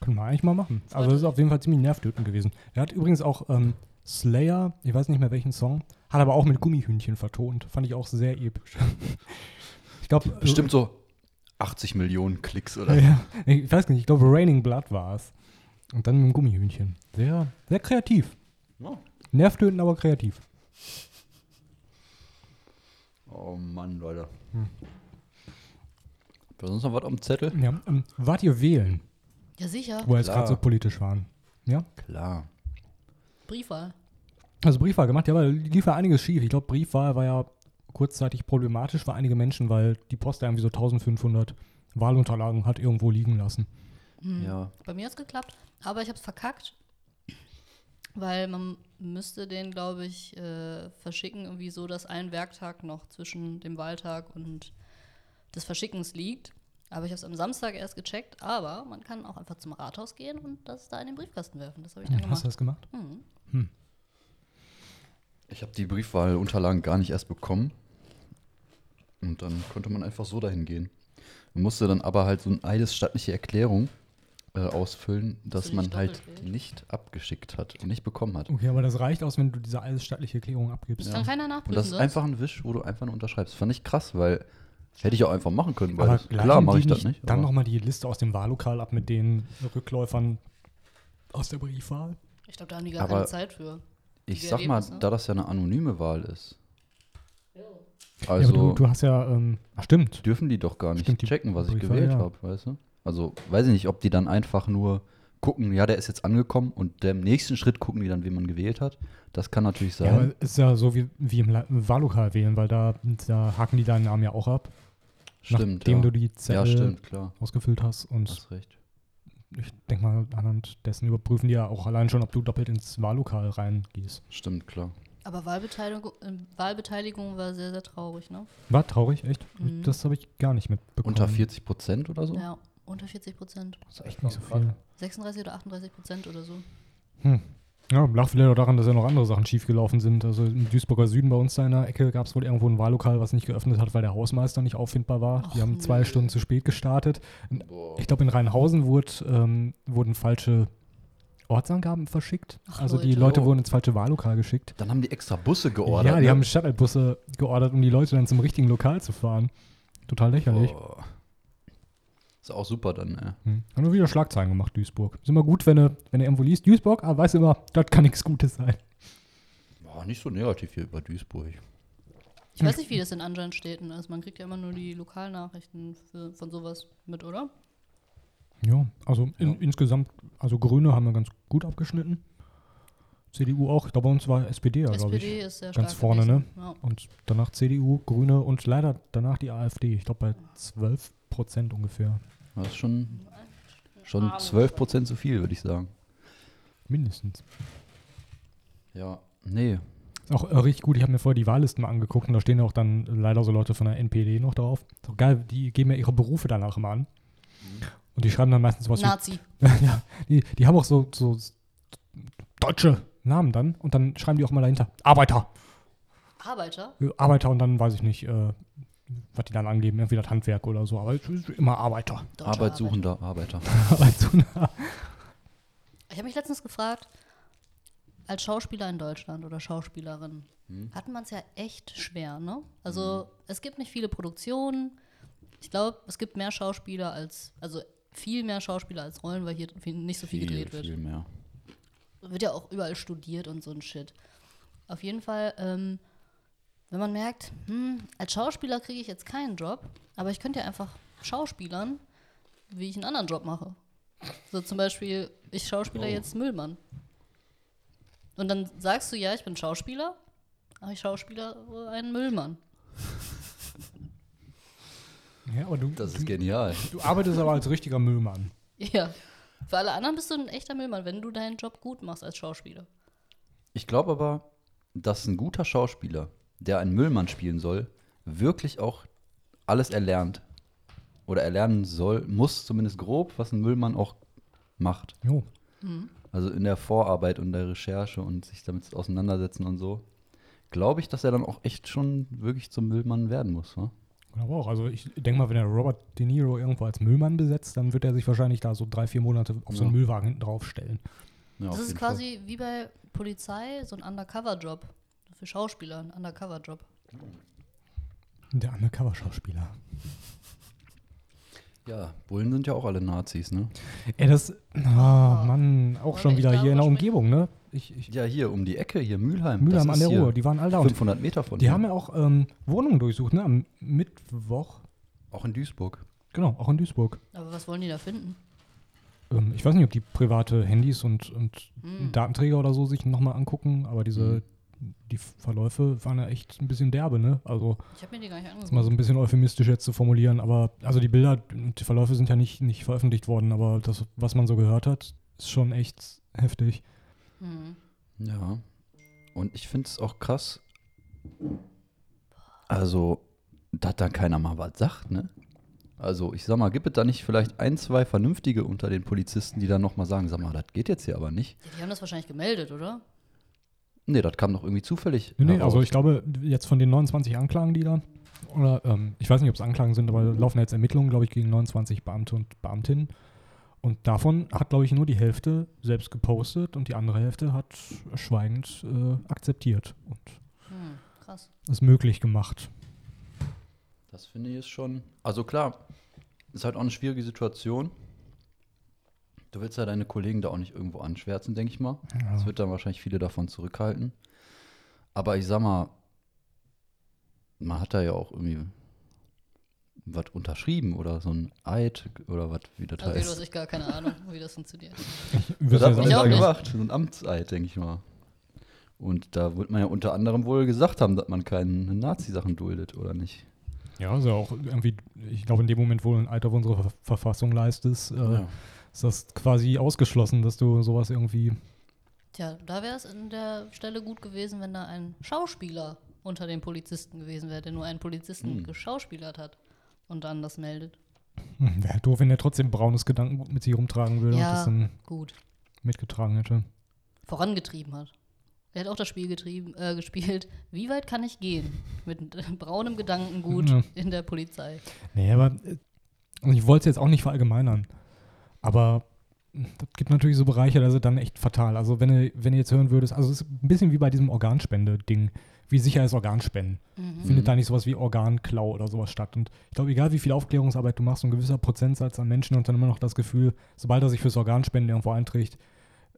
Können wir eigentlich mal machen. Also das ist auf jeden Fall ziemlich nervtötend gewesen. Er hat übrigens auch ähm, Slayer, ich weiß nicht mehr welchen Song, hat aber auch mit Gummihühnchen vertont. Fand ich auch sehr episch. [LAUGHS] ich glaube, Bestimmt so 80 Millionen Klicks oder Ja, ich weiß nicht, ich glaube Raining Blood war es. Und dann mit dem Gummihühnchen. Sehr, sehr kreativ. Ja. Nervtötend, aber kreativ. Oh Mann, Leute. Hm. Habt ihr sonst noch was am Zettel? Ja, ähm, wart ihr wählen, Ja, sicher. wo wir jetzt Klar. gerade so politisch waren? Ja? Klar. Briefwahl. Also Briefwahl gemacht, ja, weil lief ja einiges schief. Ich glaube, Briefwahl war ja kurzzeitig problematisch für einige Menschen, weil die Post irgendwie so 1500 Wahlunterlagen hat irgendwo liegen lassen. Hm. Ja. Bei mir hat es geklappt, aber ich habe es verkackt, weil man müsste den, glaube ich, äh, verschicken, irgendwie so, dass ein Werktag noch zwischen dem Wahltag und des Verschickens liegt. Aber ich habe es am Samstag erst gecheckt, aber man kann auch einfach zum Rathaus gehen und das da in den Briefkasten werfen. Das habe ich dann Hast du gemacht. das gemacht? Mhm. Ich habe die Briefwahlunterlagen gar nicht erst bekommen. Und dann konnte man einfach so dahin gehen. Man musste dann aber halt so eine eidesstattliche Erklärung äh, ausfüllen, dass man halt wählst? nicht abgeschickt hat und nicht bekommen hat. Okay, aber das reicht aus, wenn du diese allesstattliche Erklärung abgibst. Das kann keiner nachprüfen. Und das ist sonst. einfach ein Wisch, wo du einfach nur unterschreibst. Fand ich krass, weil hätte ich auch einfach machen können. Weil Aber das, gleichen klar mache ich das nicht. Dann nochmal die Liste aus dem Wahllokal ab mit den Rückläufern aus der Briefwahl. Ich glaube, da haben die gar Aber keine Zeit für. Ich sag mal, da das ja eine anonyme Wahl ist, Also ja, aber du, du hast ja, ähm, ach stimmt. dürfen die doch gar nicht Stimmt, checken, was ich Briefwahl, gewählt ja. habe, weißt du? Also weiß ich nicht, ob die dann einfach nur gucken, ja, der ist jetzt angekommen und im nächsten Schritt gucken die dann, wen man gewählt hat. Das kann natürlich Ja, sein. ist ja so wie, wie im Wahllokal wählen, weil da, da haken die deinen Namen ja auch ab, stimmt, nachdem ja. du die ja, Zettel stimmt, klar. ausgefüllt hast. Und Hast recht. Ich denke mal, anhand dessen überprüfen die ja auch allein schon, ob du doppelt ins Wahllokal reingehst. Stimmt, klar. Aber Wahlbeteiligung, äh, Wahlbeteiligung war sehr, sehr traurig, ne? War traurig, echt? Mhm. Das habe ich gar nicht mitbekommen. Unter 40 Prozent oder so? Ja, unter 40 Prozent. Das ist echt nicht so viel. 36 oder 38 Prozent oder so. Hm. Ja, lag vielleicht auch daran, dass ja noch andere Sachen schiefgelaufen sind. Also im Duisburger Süden bei uns da in der Ecke gab es wohl irgendwo ein Wahllokal, was nicht geöffnet hat, weil der Hausmeister nicht auffindbar war. Och, Die haben zwei nö. Stunden zu spät gestartet. Ich glaube, in Rheinhausen wurde, ähm, wurden falsche Ortsangaben verschickt. Ach, also die Leute. Leute Oh. wurden ins falsche Wahllokal geschickt. Dann haben die extra Busse geordert. ja, die ne? haben Shuttlebusse geordert, um die Leute dann zum richtigen Lokal zu fahren. Total lächerlich. Boah. Ist auch super dann, ey. Hm. Haben nur wieder Schlagzeilen gemacht, Duisburg. Ist immer gut, wenn du, wenn du irgendwo liest, Duisburg, aber weißt immer, das kann nichts Gutes sein. Boah, nicht so negativ hier über Duisburg. Ich weiß nicht, wie das in anderen Städten ist. Man kriegt ja immer nur die Lokalnachrichten für, von sowas mit, oder? Ja, also in, insgesamt, also Grüne haben wir ganz gut abgeschnitten. CDU auch. Ich glaube, bei uns war SPD ja, glaube SPD ich. ist sehr ganz stark vorne, ne? gewesen. Ja. Und danach CDU, Grüne und leider danach die AfD. Ich glaube, bei 12 Prozent ungefähr. Das ist schon, schon 12 Prozent zu viel, würde ich sagen. Mindestens. Ja, nee. Ist auch äh, richtig gut. Ich habe mir vorher die Wahllisten mal angeguckt und da stehen ja auch dann leider so Leute von der NPD noch drauf. Ist auch geil, die geben ja ihre Berufe danach immer an. Und die schreiben dann meistens was wie Nazi. [LAUGHS] ja, die, die haben auch so, so deutsche Namen dann und dann schreiben die auch mal dahinter Arbeiter. Arbeiter? Arbeiter und dann weiß ich nicht, äh, was die dann angeben, irgendwie das Handwerk oder so, aber es ist immer Arbeiter. Arbeitssuchender Arbeiter. [LAUGHS] [LAUGHS] Arbeitssuchender. Ich habe mich letztens gefragt, als Schauspieler in Deutschland oder Schauspielerin, hat man es ja echt schwer, ne? Also es gibt nicht viele Produktionen. Ich glaube, es gibt mehr Schauspieler als, also viel mehr Schauspieler als Rollen, weil hier viel, nicht so viel, gedreht wird. Viel mehr. Wird ja auch überall studiert und so ein Shit. Auf jeden Fall, ähm, wenn man merkt, hm, als Schauspieler kriege ich jetzt keinen Job, aber ich könnte ja einfach Schauspielern, wie ich einen anderen Job mache. So zum Beispiel, ich Schauspieler jetzt Müllmann. Und dann sagst du, ja, ich bin Schauspieler, aber ich Schauspieler einen Müllmann. [LAUGHS] Ja, aber du, Das du, ist genial. du arbeitest aber als richtiger Müllmann. Ja. Für alle anderen bist du ein echter Müllmann, wenn du deinen Job gut machst als Schauspieler. Ich glaube aber, dass ein guter Schauspieler, der einen Müllmann spielen soll, wirklich auch alles erlernt. Oder erlernen soll, muss zumindest grob, was ein Müllmann auch macht. Jo. Also in der Vorarbeit und der Recherche und sich damit auseinandersetzen und so. Glaube ich, dass er dann auch echt schon wirklich zum Müllmann werden muss. Ne? Aber auch. Also ich denke mal, wenn er Robert De Niro irgendwo als Müllmann besetzt, dann wird er sich wahrscheinlich da so drei, vier Monate auf so einen Ja. Müllwagen hinten draufstellen. Ja, das ist quasi wie bei Polizei so ein Undercover-Job. Für Schauspieler ein Undercover-Job. Der Undercover-Schauspieler. Ja, Bullen sind ja auch alle Nazis, ne? Ey, das, ah, Mann, auch schon wieder hier in der? Umgebung, ne? Ich, ich, Ja, hier um die Ecke, hier Mülheim. Mülheim Das an ist der Ruhr, die waren alle da. Und 500 Meter von die hier. haben ja auch ähm, Wohnungen durchsucht, ne? Am Mittwoch. auch in Duisburg. Genau, auch in Duisburg. Aber was wollen die da finden? Ähm, ich weiß nicht, ob die private Handys und, und Hm. Datenträger oder so sich nochmal angucken, aber diese, die Verläufe waren ja echt ein bisschen derbe, ne? Also, Ich habe mir die gar nicht ist mal so ein bisschen euphemistisch jetzt zu formulieren, aber also die Bilder und die Verläufe sind ja nicht, nicht veröffentlicht worden, aber das, was man so gehört hat, ist schon echt heftig. Hm. Ja. Und ich finde es auch krass. Also, dass da keiner mal was sagt, ne? Also, ich sag mal, gibt es da nicht vielleicht ein, zwei Vernünftige unter den Polizisten, die dann nochmal sagen, sag mal, das geht jetzt hier aber nicht? Ja, die haben das wahrscheinlich gemeldet, oder? Nee, das kam doch irgendwie zufällig. Nee, nee, heraus. also ich glaube, jetzt von den 29 Anklagen, die da, oder ähm, ich weiß nicht, ob es Anklagen sind, aber laufen jetzt Ermittlungen, glaube ich, gegen 29 Beamte und Beamtinnen. Und davon hat, glaube ich, nur die Hälfte selbst gepostet und die andere Hälfte hat schweigend äh, akzeptiert und Hm, krass. es möglich gemacht. Das finde ich ist schon. Also klar, ist halt auch eine schwierige Situation. Du willst ja deine Kollegen da auch nicht irgendwo anschwärzen, denke ich mal. Das wird dann wahrscheinlich viele davon zurückhalten. Aber ich sag mal, man hat da ja auch irgendwie was unterschrieben oder so ein Eid oder was, wie das Okay, du hast heißt. echt gar keine Ahnung, wie das funktioniert. Du hat man nicht. gemacht? So ein Amtseid, denke ich mal. Und da wird man ja unter anderem wohl gesagt haben, dass man keine Nazi-Sachen duldet, oder nicht? Ja, also auch irgendwie, ich glaube, in dem Moment, wo du ein Eid auf unsere Ver Verfassung leistest, äh, ist das quasi ausgeschlossen, dass du sowas irgendwie. Tja, da wäre es an der Stelle gut gewesen, wenn da ein Schauspieler unter den Polizisten gewesen wäre, der nur einen Polizisten Hm. geschauspielert hat und dann das meldet. Hm, Wäre doof, wenn er trotzdem braunes Gedankengut mit sich rumtragen würde und Ja. das dann Gut. mitgetragen hätte. Vorangetrieben hat. Er hat auch das Spiel getrieben, äh, gespielt. Wie weit kann ich gehen? Mit äh, [LAUGHS] braunem Gedankengut Ja. in der Polizei. Nee, aber äh, und ich wollte es jetzt auch nicht verallgemeinern. Aber es gibt natürlich so Bereiche, da sind dann echt fatal. Also wenn du, wenn du jetzt hören würdest, also es ist ein bisschen wie bei diesem Organspende-Ding. Wie sicher ist Organspenden? Mhm. Findet da nicht sowas wie Organklau oder sowas statt? Und ich glaube, egal wie viel Aufklärungsarbeit du machst, ein gewisser Prozentsatz an Menschen und dann immer noch das Gefühl, sobald er sich fürs Organspenden irgendwo einträgt,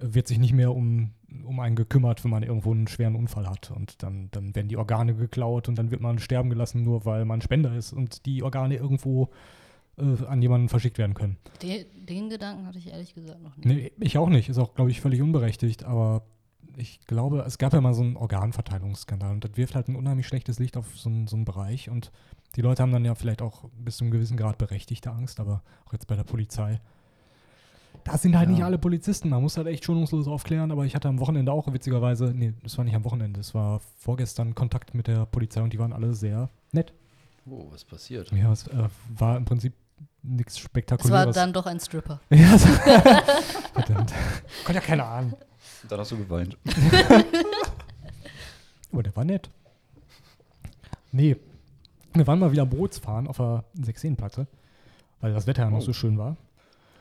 wird sich nicht mehr um, um einen gekümmert, wenn man irgendwo einen schweren Unfall hat. Und dann, dann werden die Organe geklaut und dann wird man sterben gelassen, nur weil man Spender ist und die Organe irgendwo äh, an jemanden verschickt werden können. Den, den Gedanken hatte ich ehrlich gesagt noch nicht. Nee, ich auch nicht. Ist auch, glaube ich, völlig unberechtigt. Aber ich glaube, es gab ja mal so einen Organverteilungsskandal und das wirft halt ein unheimlich schlechtes Licht auf so einen, so einen Bereich. Und die Leute haben dann ja vielleicht auch bis zu einem gewissen Grad berechtigte Angst, aber auch jetzt bei der Polizei. Da sind halt Ja. nicht alle Polizisten. Man muss halt echt schonungslos aufklären. Aber ich hatte am Wochenende auch witzigerweise, nee, das war nicht am Wochenende, es war vorgestern Kontakt mit der Polizei und die waren alle sehr nett. Oh, was passiert? Ja, es äh, war im Prinzip nichts Es war Spektakuläres. dann doch ein Stripper. [LAUGHS] ja, so- verdammt. Konnte ja keine Ahnung. Dann hast du geweint. [LAUGHS] Aber der war nett. Nee. Wir waren mal wieder Bootsfahren auf der Sechseenplatte, weil das Wetter ja noch Oh. so schön war.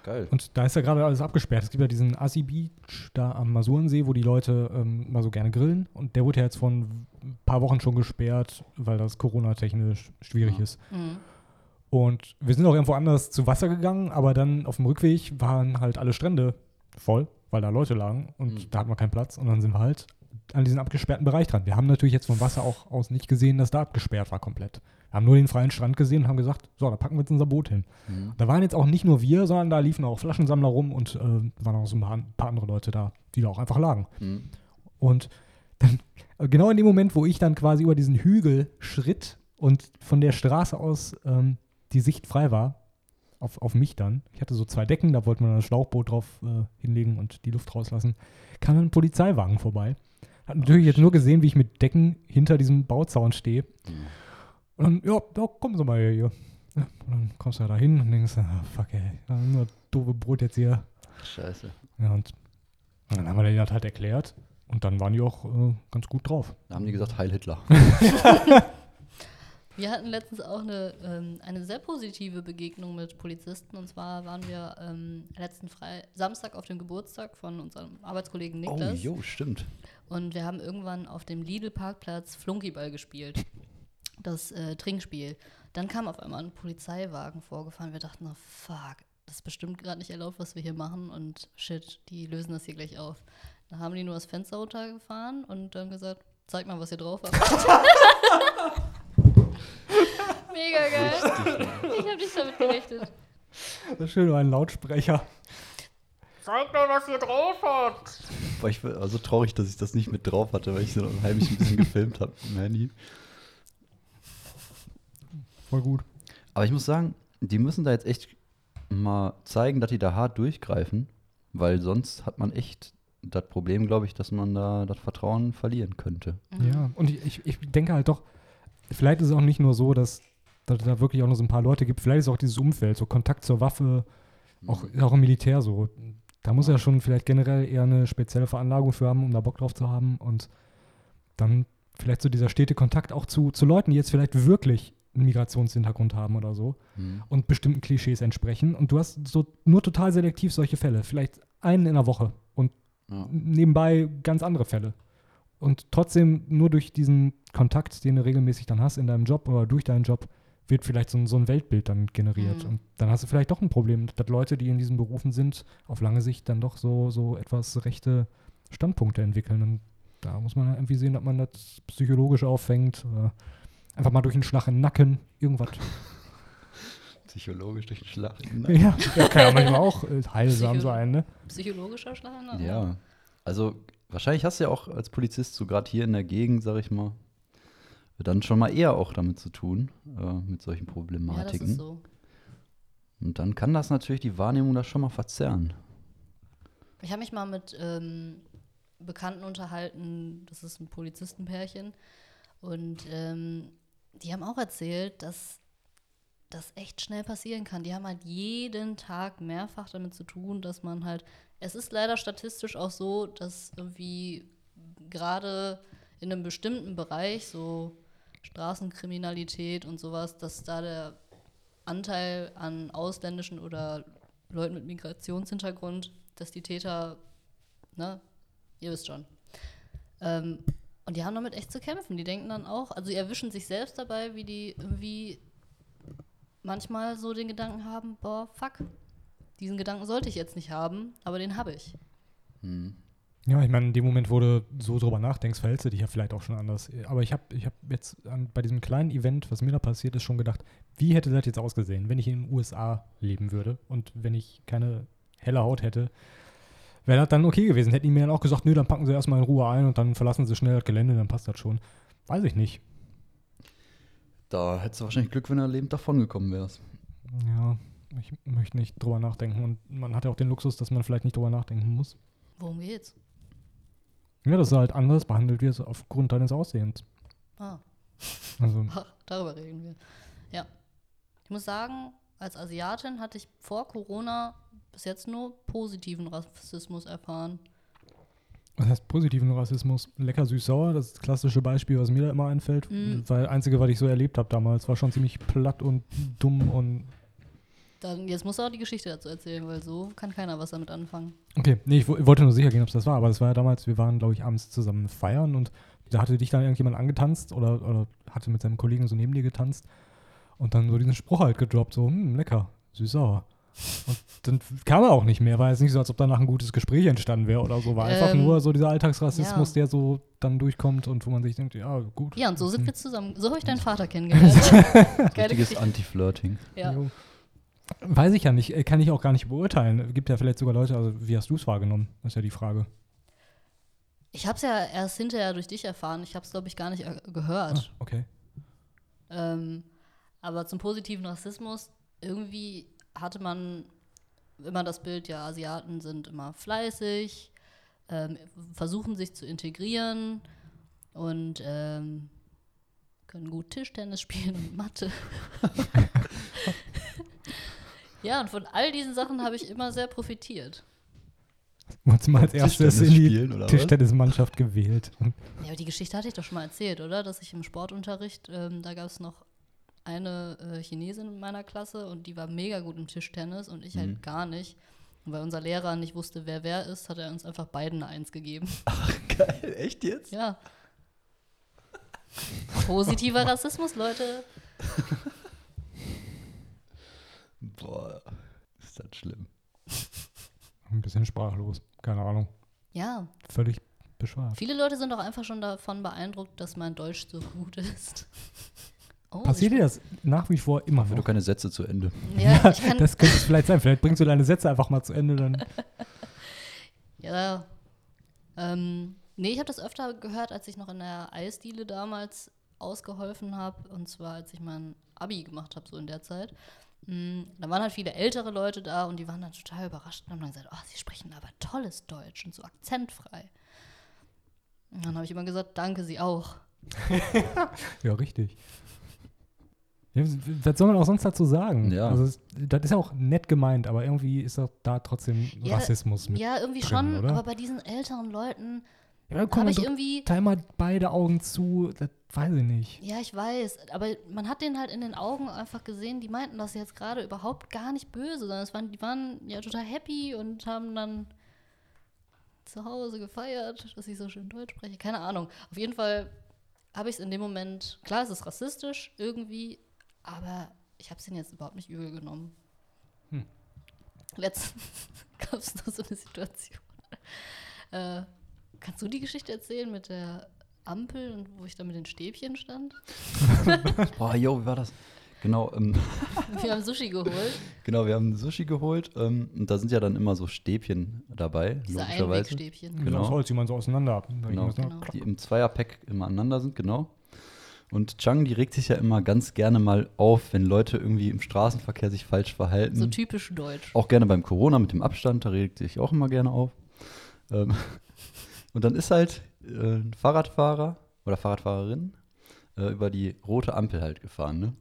Geil. Und da ist ja gerade alles abgesperrt. Es gibt ja diesen Assi Beach da am Masurensee, wo die Leute ähm, mal so gerne grillen. Und der wurde ja jetzt vor ein paar Wochen schon gesperrt, weil das Corona-technisch schwierig Ja. ist. Mhm. Und wir sind auch irgendwo anders zu Wasser gegangen, aber dann auf dem Rückweg waren halt alle Strände voll, weil da Leute lagen und Mhm. da hatten wir keinen Platz. Und dann sind wir halt an diesen abgesperrten Bereich dran. Wir haben natürlich jetzt vom Wasser auch aus nicht gesehen, dass da abgesperrt war komplett. Haben nur den freien Strand gesehen und haben gesagt, so, da packen wir jetzt unser Boot hin. Mhm. Da waren jetzt auch nicht nur wir, sondern da liefen auch Flaschensammler rum und äh, waren auch so ein paar, ein paar andere Leute da, die da auch einfach lagen. Mhm. Und dann, äh, genau in dem Moment, wo ich dann quasi über diesen Hügel schritt und von der Straße aus ähm, die Sicht frei war, auf, auf mich dann, ich hatte so zwei Decken, da wollte man ein Schlauchboot drauf äh, hinlegen und die Luft rauslassen, kam dann ein Polizeiwagen vorbei. Hat natürlich jetzt nur gesehen, wie ich mit Decken hinter diesem Bauzaun stehe. Mhm. Und dann, ja, ja, kommen Sie mal hier. Ja, und dann kommst du da hin und denkst, ah, fuck ey, nur doofe Brot jetzt hier. Scheiße. Ja, und, dann haben wir denen das halt erklärt. Und dann waren die auch äh, ganz gut drauf. Da haben die gesagt, Heil Hitler. [LAUGHS] Wir hatten letztens auch eine, ähm, eine sehr positive Begegnung mit Polizisten. Und zwar waren wir ähm, letzten Fre Samstag auf dem Geburtstag von unserem Arbeitskollegen Oh, Niklas. jo, stimmt. Und wir haben irgendwann auf dem Lidl-Parkplatz Flunkyball gespielt. Das äh, Trinkspiel. Dann kam auf einmal ein Polizeiwagen vorgefahren. Wir dachten, oh, fuck, das ist bestimmt gerade nicht erlaubt, was wir hier machen. Und shit, die lösen das hier gleich auf. Dann haben die nur das Fenster runtergefahren und dann gesagt, zeig mal, was ihr drauf habt. [LAUGHS] Mega geil. Ich habe nicht damit gerechnet. Das ist schön, ein Lautsprecher. Zeig mal, was ihr drauf habt. War ich war so traurig, dass ich das nicht mit drauf hatte, weil ich so heimlich ein bisschen gefilmt habe Handy. Voll gut. Aber ich muss sagen, die müssen da jetzt echt mal zeigen, dass die da hart durchgreifen, weil sonst hat man echt das Problem, glaube ich, dass man da das Vertrauen verlieren könnte. Ja, und ich, ich, denke halt doch, vielleicht ist es auch nicht nur so, dass, dass da wirklich auch nur so ein paar Leute gibt. Vielleicht ist auch dieses Umfeld, so Kontakt zur Waffe, auch, auch im Militär so. Da muss er schon vielleicht generell eher eine spezielle Veranlagung für haben, um da Bock drauf zu haben. Und dann vielleicht so dieser stete Kontakt auch zu, zu Leuten, die jetzt vielleicht wirklich einen Migrationshintergrund haben oder so Mhm. und bestimmten Klischees entsprechen. Und du hast so nur total selektiv solche Fälle. Vielleicht einen in der Woche und Ja. nebenbei ganz andere Fälle. Und trotzdem nur durch diesen Kontakt, den du regelmäßig dann hast in deinem Job oder durch deinen Job, wird vielleicht so ein, so ein Weltbild dann generiert. Mhm. Und dann hast du vielleicht doch ein Problem, dass Leute, die in diesen Berufen sind, auf lange Sicht dann doch so, so etwas rechte Standpunkte entwickeln. Und da muss man ja irgendwie sehen, dass man das psychologisch auffängt. Oder Einfach mal durch einen Schlag in den Nacken, irgendwas. [LAUGHS] Psychologisch durch den Schlag. ja, ja, kann ja manchmal auch äh, heilsam Psycho- sein, ne? Psychologischer Schlag? ne? Ja. Also, wahrscheinlich hast du ja auch als Polizist, so gerade hier in der Gegend, sag ich mal, dann schon mal eher auch damit zu tun, äh, mit solchen Ja, das Problematiken. ist so. Und dann kann das natürlich die Wahrnehmung da schon mal verzerren. Ich habe mich mal mit ähm, Bekannten unterhalten, das ist ein Polizistenpärchen, und ähm, die haben auch erzählt, dass das echt schnell passieren kann. Die haben halt jeden Tag mehrfach damit zu tun, dass man halt, es ist leider statistisch auch so, dass irgendwie gerade in einem bestimmten Bereich, so Straßenkriminalität und sowas, dass da der Anteil an ausländischen oder Leuten mit Migrationshintergrund, dass die Täter, ne, ihr wisst schon. Ähm, und die haben damit echt zu kämpfen. Die denken dann auch, also die erwischen sich selbst dabei, wie die irgendwie manchmal so den Gedanken haben, boah, fuck, diesen Gedanken sollte ich jetzt nicht haben, aber den habe ich. Ja, ich meine, in dem Moment, wo du so drüber nachdenkst, verhältst du dich ja vielleicht auch schon anders. Aber ich habe ich hab jetzt an, bei diesem kleinen Event, was mir da passiert ist, schon gedacht, wie hätte das jetzt ausgesehen, wenn ich in den USA leben würde und wenn ich keine helle Haut hätte, wäre das dann okay gewesen. Hätten die mir dann auch gesagt, nö, dann packen sie erstmal in Ruhe ein und dann verlassen sie schnell das Gelände, dann passt das schon. Weiß ich nicht. Da hättest du wahrscheinlich Glück, wenn du lebend davongekommen wärst. Ja, ich möchte nicht drüber nachdenken und man hat ja auch den Luxus, dass man vielleicht nicht drüber nachdenken muss. Worum geht's? Ja, dass du halt anders behandelt wirst aufgrund deines Aussehens. Ah, Also, ach, [LAUGHS] darüber reden wir. Ja. Ich muss sagen, als Asiatin hatte ich vor Corona bis jetzt nur positiven Rassismus erfahren. Was heißt positiven Rassismus? Lecker süß-sauer, das ist das klassische Beispiel, was mir da immer einfällt. Das war das Einzige, was ich so erlebt habe damals. War schon ziemlich platt und dumm und. Dann, jetzt musst du auch die Geschichte dazu erzählen, weil so kann keiner was damit anfangen. Okay, nee, ich wo- wollte nur sicher gehen, ob es das war, aber das war ja damals, wir waren, glaube ich, abends zusammen feiern und da hatte dich dann irgendjemand angetanzt oder, oder hatte mit seinem Kollegen so neben dir getanzt und dann so diesen Spruch halt gedroppt, so, hm, lecker, süß-sauer. Und dann kam er auch nicht mehr. War jetzt nicht so, als ob danach ein gutes Gespräch entstanden wäre oder so. War einfach Ähm, nur so dieser Alltagsrassismus, ja. der so dann durchkommt und wo man sich denkt, ja, gut. Ja, und so sind Hm. wir zusammen. So habe ich deinen Vater kennengelernt. [LAUGHS] Richtiges. Anti-Flirting. Ja. Jo. Weiß ich ja nicht, äh, kann ich auch gar nicht beurteilen. Gibt ja vielleicht sogar Leute, also wie hast du es wahrgenommen? Das ist ja die Frage. Ich habe es ja erst hinterher durch dich erfahren. Ich habe es, glaube ich, gar nicht äh, gehört. Ah, okay. Ähm, aber zum positiven Rassismus, irgendwie hatte man immer das Bild, ja, Asiaten sind immer fleißig, ähm, versuchen sich zu integrieren und ähm, können gut Tischtennis [LAUGHS] spielen und Mathe. [LAUGHS] ja, und von all diesen Sachen habe ich immer sehr profitiert. Wurdest du mal als erstes in die spielen, oder was? Tischtennismannschaft gewählt. Ja, aber die Geschichte hatte ich doch schon mal erzählt, oder? Dass ich im Sportunterricht, ähm, da gab es noch eine äh, Chinesin in meiner Klasse und die war mega gut im Tischtennis und ich Mhm. halt gar nicht. Und weil unser Lehrer nicht wusste, wer wer ist, hat er uns einfach beiden eine Eins gegeben. [LAUGHS] Geil, echt jetzt? Ja. Positiver Rassismus, Leute. [LAUGHS] Boah, ist das schlimm. Ein bisschen sprachlos. Keine Ahnung. Ja, Völlig bescheuert. viele Leute sind auch einfach schon davon beeindruckt, dass mein Deutsch so gut ist. Oh, Passiert dir das nach wie vor immer Wenn du noch? keine Sätze zu Ende. Ja, [LAUGHS] Das könnte es vielleicht sein. Vielleicht bringst du deine Sätze einfach mal zu Ende. Dann. [LAUGHS] Ja. Ähm, nee, ich habe das öfter gehört, als ich noch in der Eisdiele damals ausgeholfen habe. Und zwar, als ich mein Abi gemacht habe, so in der Zeit. Mm, Da waren halt viele ältere Leute da und die waren dann total überrascht und haben dann gesagt, oh, sie sprechen aber tolles Deutsch und so akzentfrei. Und dann habe ich immer gesagt, danke, sie auch. [LAUGHS] Ja, richtig. Ja, was soll man auch sonst dazu sagen? Ja. Also, das ist ja auch nett gemeint, aber irgendwie ist doch da trotzdem Ja, Rassismus mit. Ja, irgendwie drin, schon, oder? aber bei diesen älteren Leuten Ja, habe ich irgendwie teil mal beide Augen zu. Das weiß ich nicht. Ja, ich weiß, aber man hat denen halt in den Augen einfach gesehen, die meinten das jetzt gerade überhaupt gar nicht böse, sondern es waren, die waren ja total happy und haben dann zu Hause gefeiert, dass ich so schön Deutsch spreche. Keine Ahnung. Auf jeden Fall habe ich es in dem Moment, klar, es ist rassistisch irgendwie, aber ich habe es ihnen jetzt überhaupt nicht übel genommen. Hm. Letztens [LAUGHS] gab es noch so eine Situation. Äh, kannst du die Geschichte erzählen mit der Ampel und wo ich da mit den Stäbchen stand. [LAUGHS] Boah, yo, wie war das? Genau, ähm, [LAUGHS] Wir haben Sushi geholt. genau, wir haben Sushi geholt ähm, und da sind ja dann immer so Stäbchen dabei, Diese logischerweise. Einwegstäbchen. Genau. Genau. Das Holz, die man so auseinander. Da Genau. Genau. Die im Zweierpack immer aneinander sind, genau. Und Chang, die regt sich ja immer ganz gerne mal auf, wenn Leute irgendwie im Straßenverkehr sich falsch verhalten. So typisch deutsch. Auch gerne beim Corona mit dem Abstand, da regt sie sich auch immer gerne auf. Ähm, [LAUGHS] und dann ist halt äh, ein Fahrradfahrer oder Fahrradfahrerin äh, über die rote Ampel halt gefahren, ne?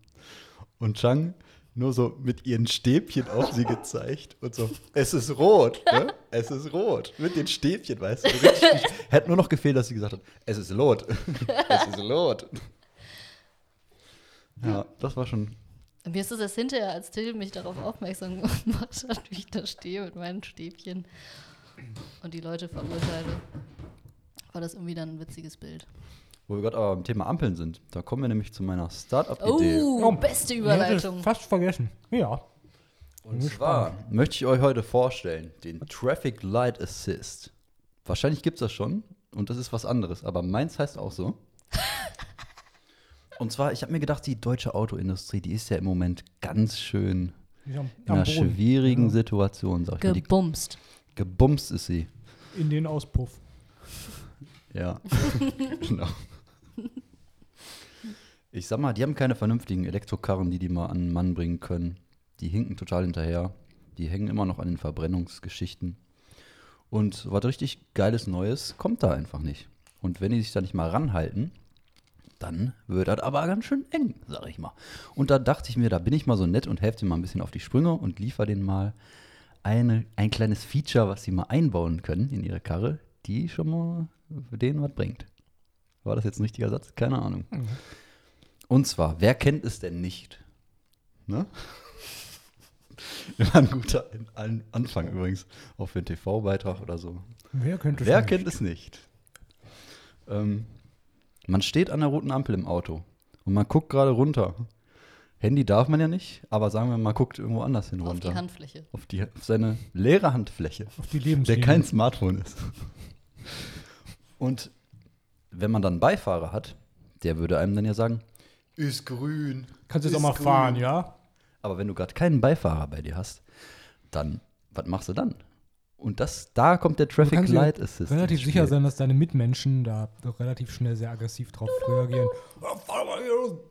Und Chang nur so mit ihren Stäbchen auf sie gezeigt und so, es ist rot, ne? [LAUGHS] Es ist rot. Mit den Stäbchen, weißt du? Richtig, [LAUGHS] hätte nur noch gefehlt, dass sie gesagt hat, es ist Lot. es ist Lot. Ja, das war schon Mir ist es erst hinterher, als Till mich darauf aufmerksam gemacht hat, wie ich da stehe mit meinen Stäbchen und die Leute verurteile. War das irgendwie dann ein witziges Bild. Wo wir gerade aber beim Thema Ampeln sind, da kommen wir nämlich zu meiner Startup-Idee. Oh, Oh, beste Ich Überleitung. fast vergessen. Ja. Und zwar möchte ich euch heute vorstellen, den Traffic Light Assist. Wahrscheinlich gibt es das schon und das ist was anderes, aber meins heißt auch so. Und zwar, ich habe mir gedacht, die deutsche Autoindustrie, die ist ja im Moment ganz schön am, in einer Boden. schwierigen Ja. Situation, sag ich mal. Die, Gebumst. gebumst ist sie. In den Auspuff. Ja, [LAUGHS] genau. Ich sag mal, die haben keine vernünftigen Elektrokarren, die die mal an den Mann bringen können. Die hinken total hinterher. Die hängen immer noch an den Verbrennungsgeschichten. Und was richtig geiles Neues kommt da einfach nicht. Und wenn die sich da nicht mal ranhalten, dann wird das aber ganz schön eng, sag ich mal. Und da dachte ich mir, da bin ich mal so nett und helfe dir mal ein bisschen auf die Sprünge und liefere denen mal eine, ein kleines Feature, was sie mal einbauen können in ihre Karre, die schon mal für denen was bringt. War das jetzt ein richtiger Satz? Keine Ahnung. Und zwar, wer kennt es denn nicht? Ne? [LAUGHS] Immer ein guter An- Anfang übrigens, auch für einen TV-Beitrag oder so. Wer Wer kennt es nicht? Ähm, man steht an der roten Ampel im Auto und man guckt gerade runter. Handy darf man ja nicht, aber sagen wir mal, guckt irgendwo anders hin Auf runter. die Handfläche. Auf, die, auf seine leere Handfläche, auf die der Lebenslinie? kein Smartphone ist. [LAUGHS] Und wenn man dann einen Beifahrer hat, der würde einem dann ja sagen, ist grün. Kannst du jetzt auch mal grün. fahren, ja? Aber wenn du gerade keinen Beifahrer bei dir hast, dann, was machst du dann? Und das, da kommt der Du Traffic kannst dir Light Assist. relativ sicher sein, dass deine Mitmenschen da doch relativ schnell sehr aggressiv drauf reagieren.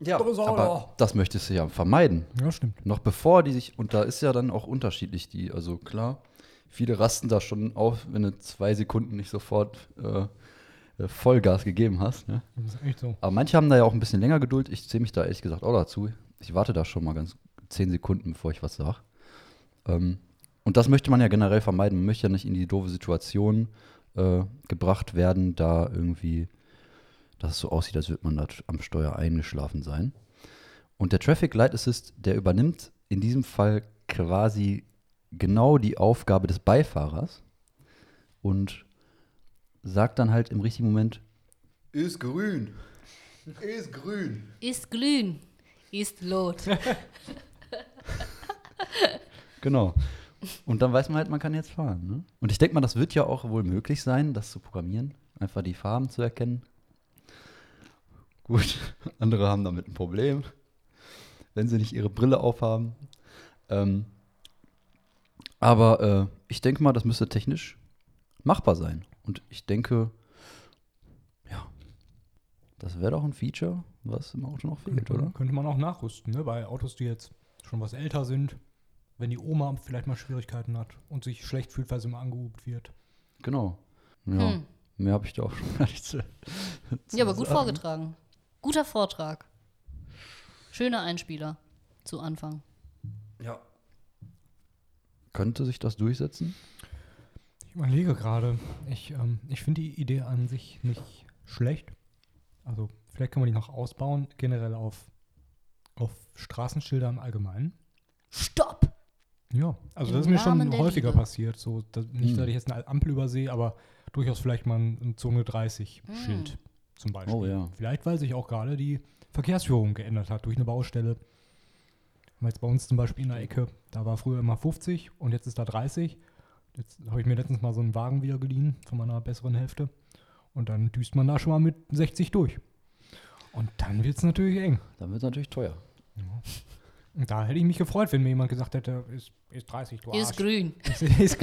Ja, aber das möchtest du ja vermeiden. Ja, stimmt. Noch bevor die sich, und da ist ja dann auch unterschiedlich die, also klar, viele rasten da schon auf, wenn du zwei Sekunden nicht sofort äh, äh, Vollgas gegeben hast. Ne? Das ist echt so. Aber manche haben da ja auch ein bisschen länger Geduld. Ich zähle mich da ehrlich gesagt auch dazu. Ich warte da schon mal ganz zehn Sekunden, bevor ich was sage. Ähm, und das möchte man ja generell vermeiden. Man möchte ja nicht in die doofe Situation äh, gebracht werden, da irgendwie, dass es so aussieht, als würde man da am Steuer eingeschlafen sein. Und der Traffic Light Assist, der übernimmt in diesem Fall quasi genau die Aufgabe des Beifahrers und sagt dann halt im richtigen Moment, ist grün. Ist grün. Ist glühen. Ist Lot. [LAUGHS] Genau. Und dann weiß man halt, man kann jetzt fahren. Ne? Und ich denke mal, das wird ja auch wohl möglich sein, das zu programmieren. Einfach die Farben zu erkennen. Gut, [LAUGHS] andere haben damit ein Problem, wenn sie nicht ihre Brille aufhaben. Ähm, aber äh, ich denke mal, das müsste technisch machbar sein. Und ich denke, ja, das wäre doch ein Feature, was im Auto noch fehlt, oder? Könnte man auch nachrüsten, ne? Bei Autos, die jetzt schon was älter sind. Wenn die Oma vielleicht mal Schwierigkeiten hat und sich schlecht fühlt, weil sie mal angehupt wird. Genau. Ja, Hm. mehr habe ich da auch schon gar nicht zu, zu Ja, aber gut sagen. vorgetragen. Guter Vortrag. Schöner Einspieler zu Anfang. Ja. Könnte sich das durchsetzen? Ich überlege gerade. Ich, ähm, ich finde die Idee an sich nicht schlecht. Also vielleicht kann man die noch ausbauen, generell auf, auf Straßenschilder im Allgemeinen. Stopp! Ja, also das ist mir schon häufiger Liebe. passiert. So, dass, nicht, Hm. dass ich jetzt eine Ampel übersehe, aber durchaus vielleicht mal ein, Zone 30 Schild zum Beispiel. Oh ja. Vielleicht, weil sich auch gerade die Verkehrsführung geändert hat durch eine Baustelle. Jetzt bei uns zum Beispiel in der Ecke, da war früher immer 50 und jetzt ist da 30. Jetzt habe ich mir letztens mal so einen Wagen wieder geliehen von meiner besseren Hälfte. Und dann düst man da schon mal mit 60 durch. Und dann wird es natürlich eng. Dann wird es natürlich teuer. Und da hätte ich mich gefreut, wenn mir jemand gesagt hätte, ist, ist 30, du Hier ist Arsch. grün. [LAUGHS] Ist, ist,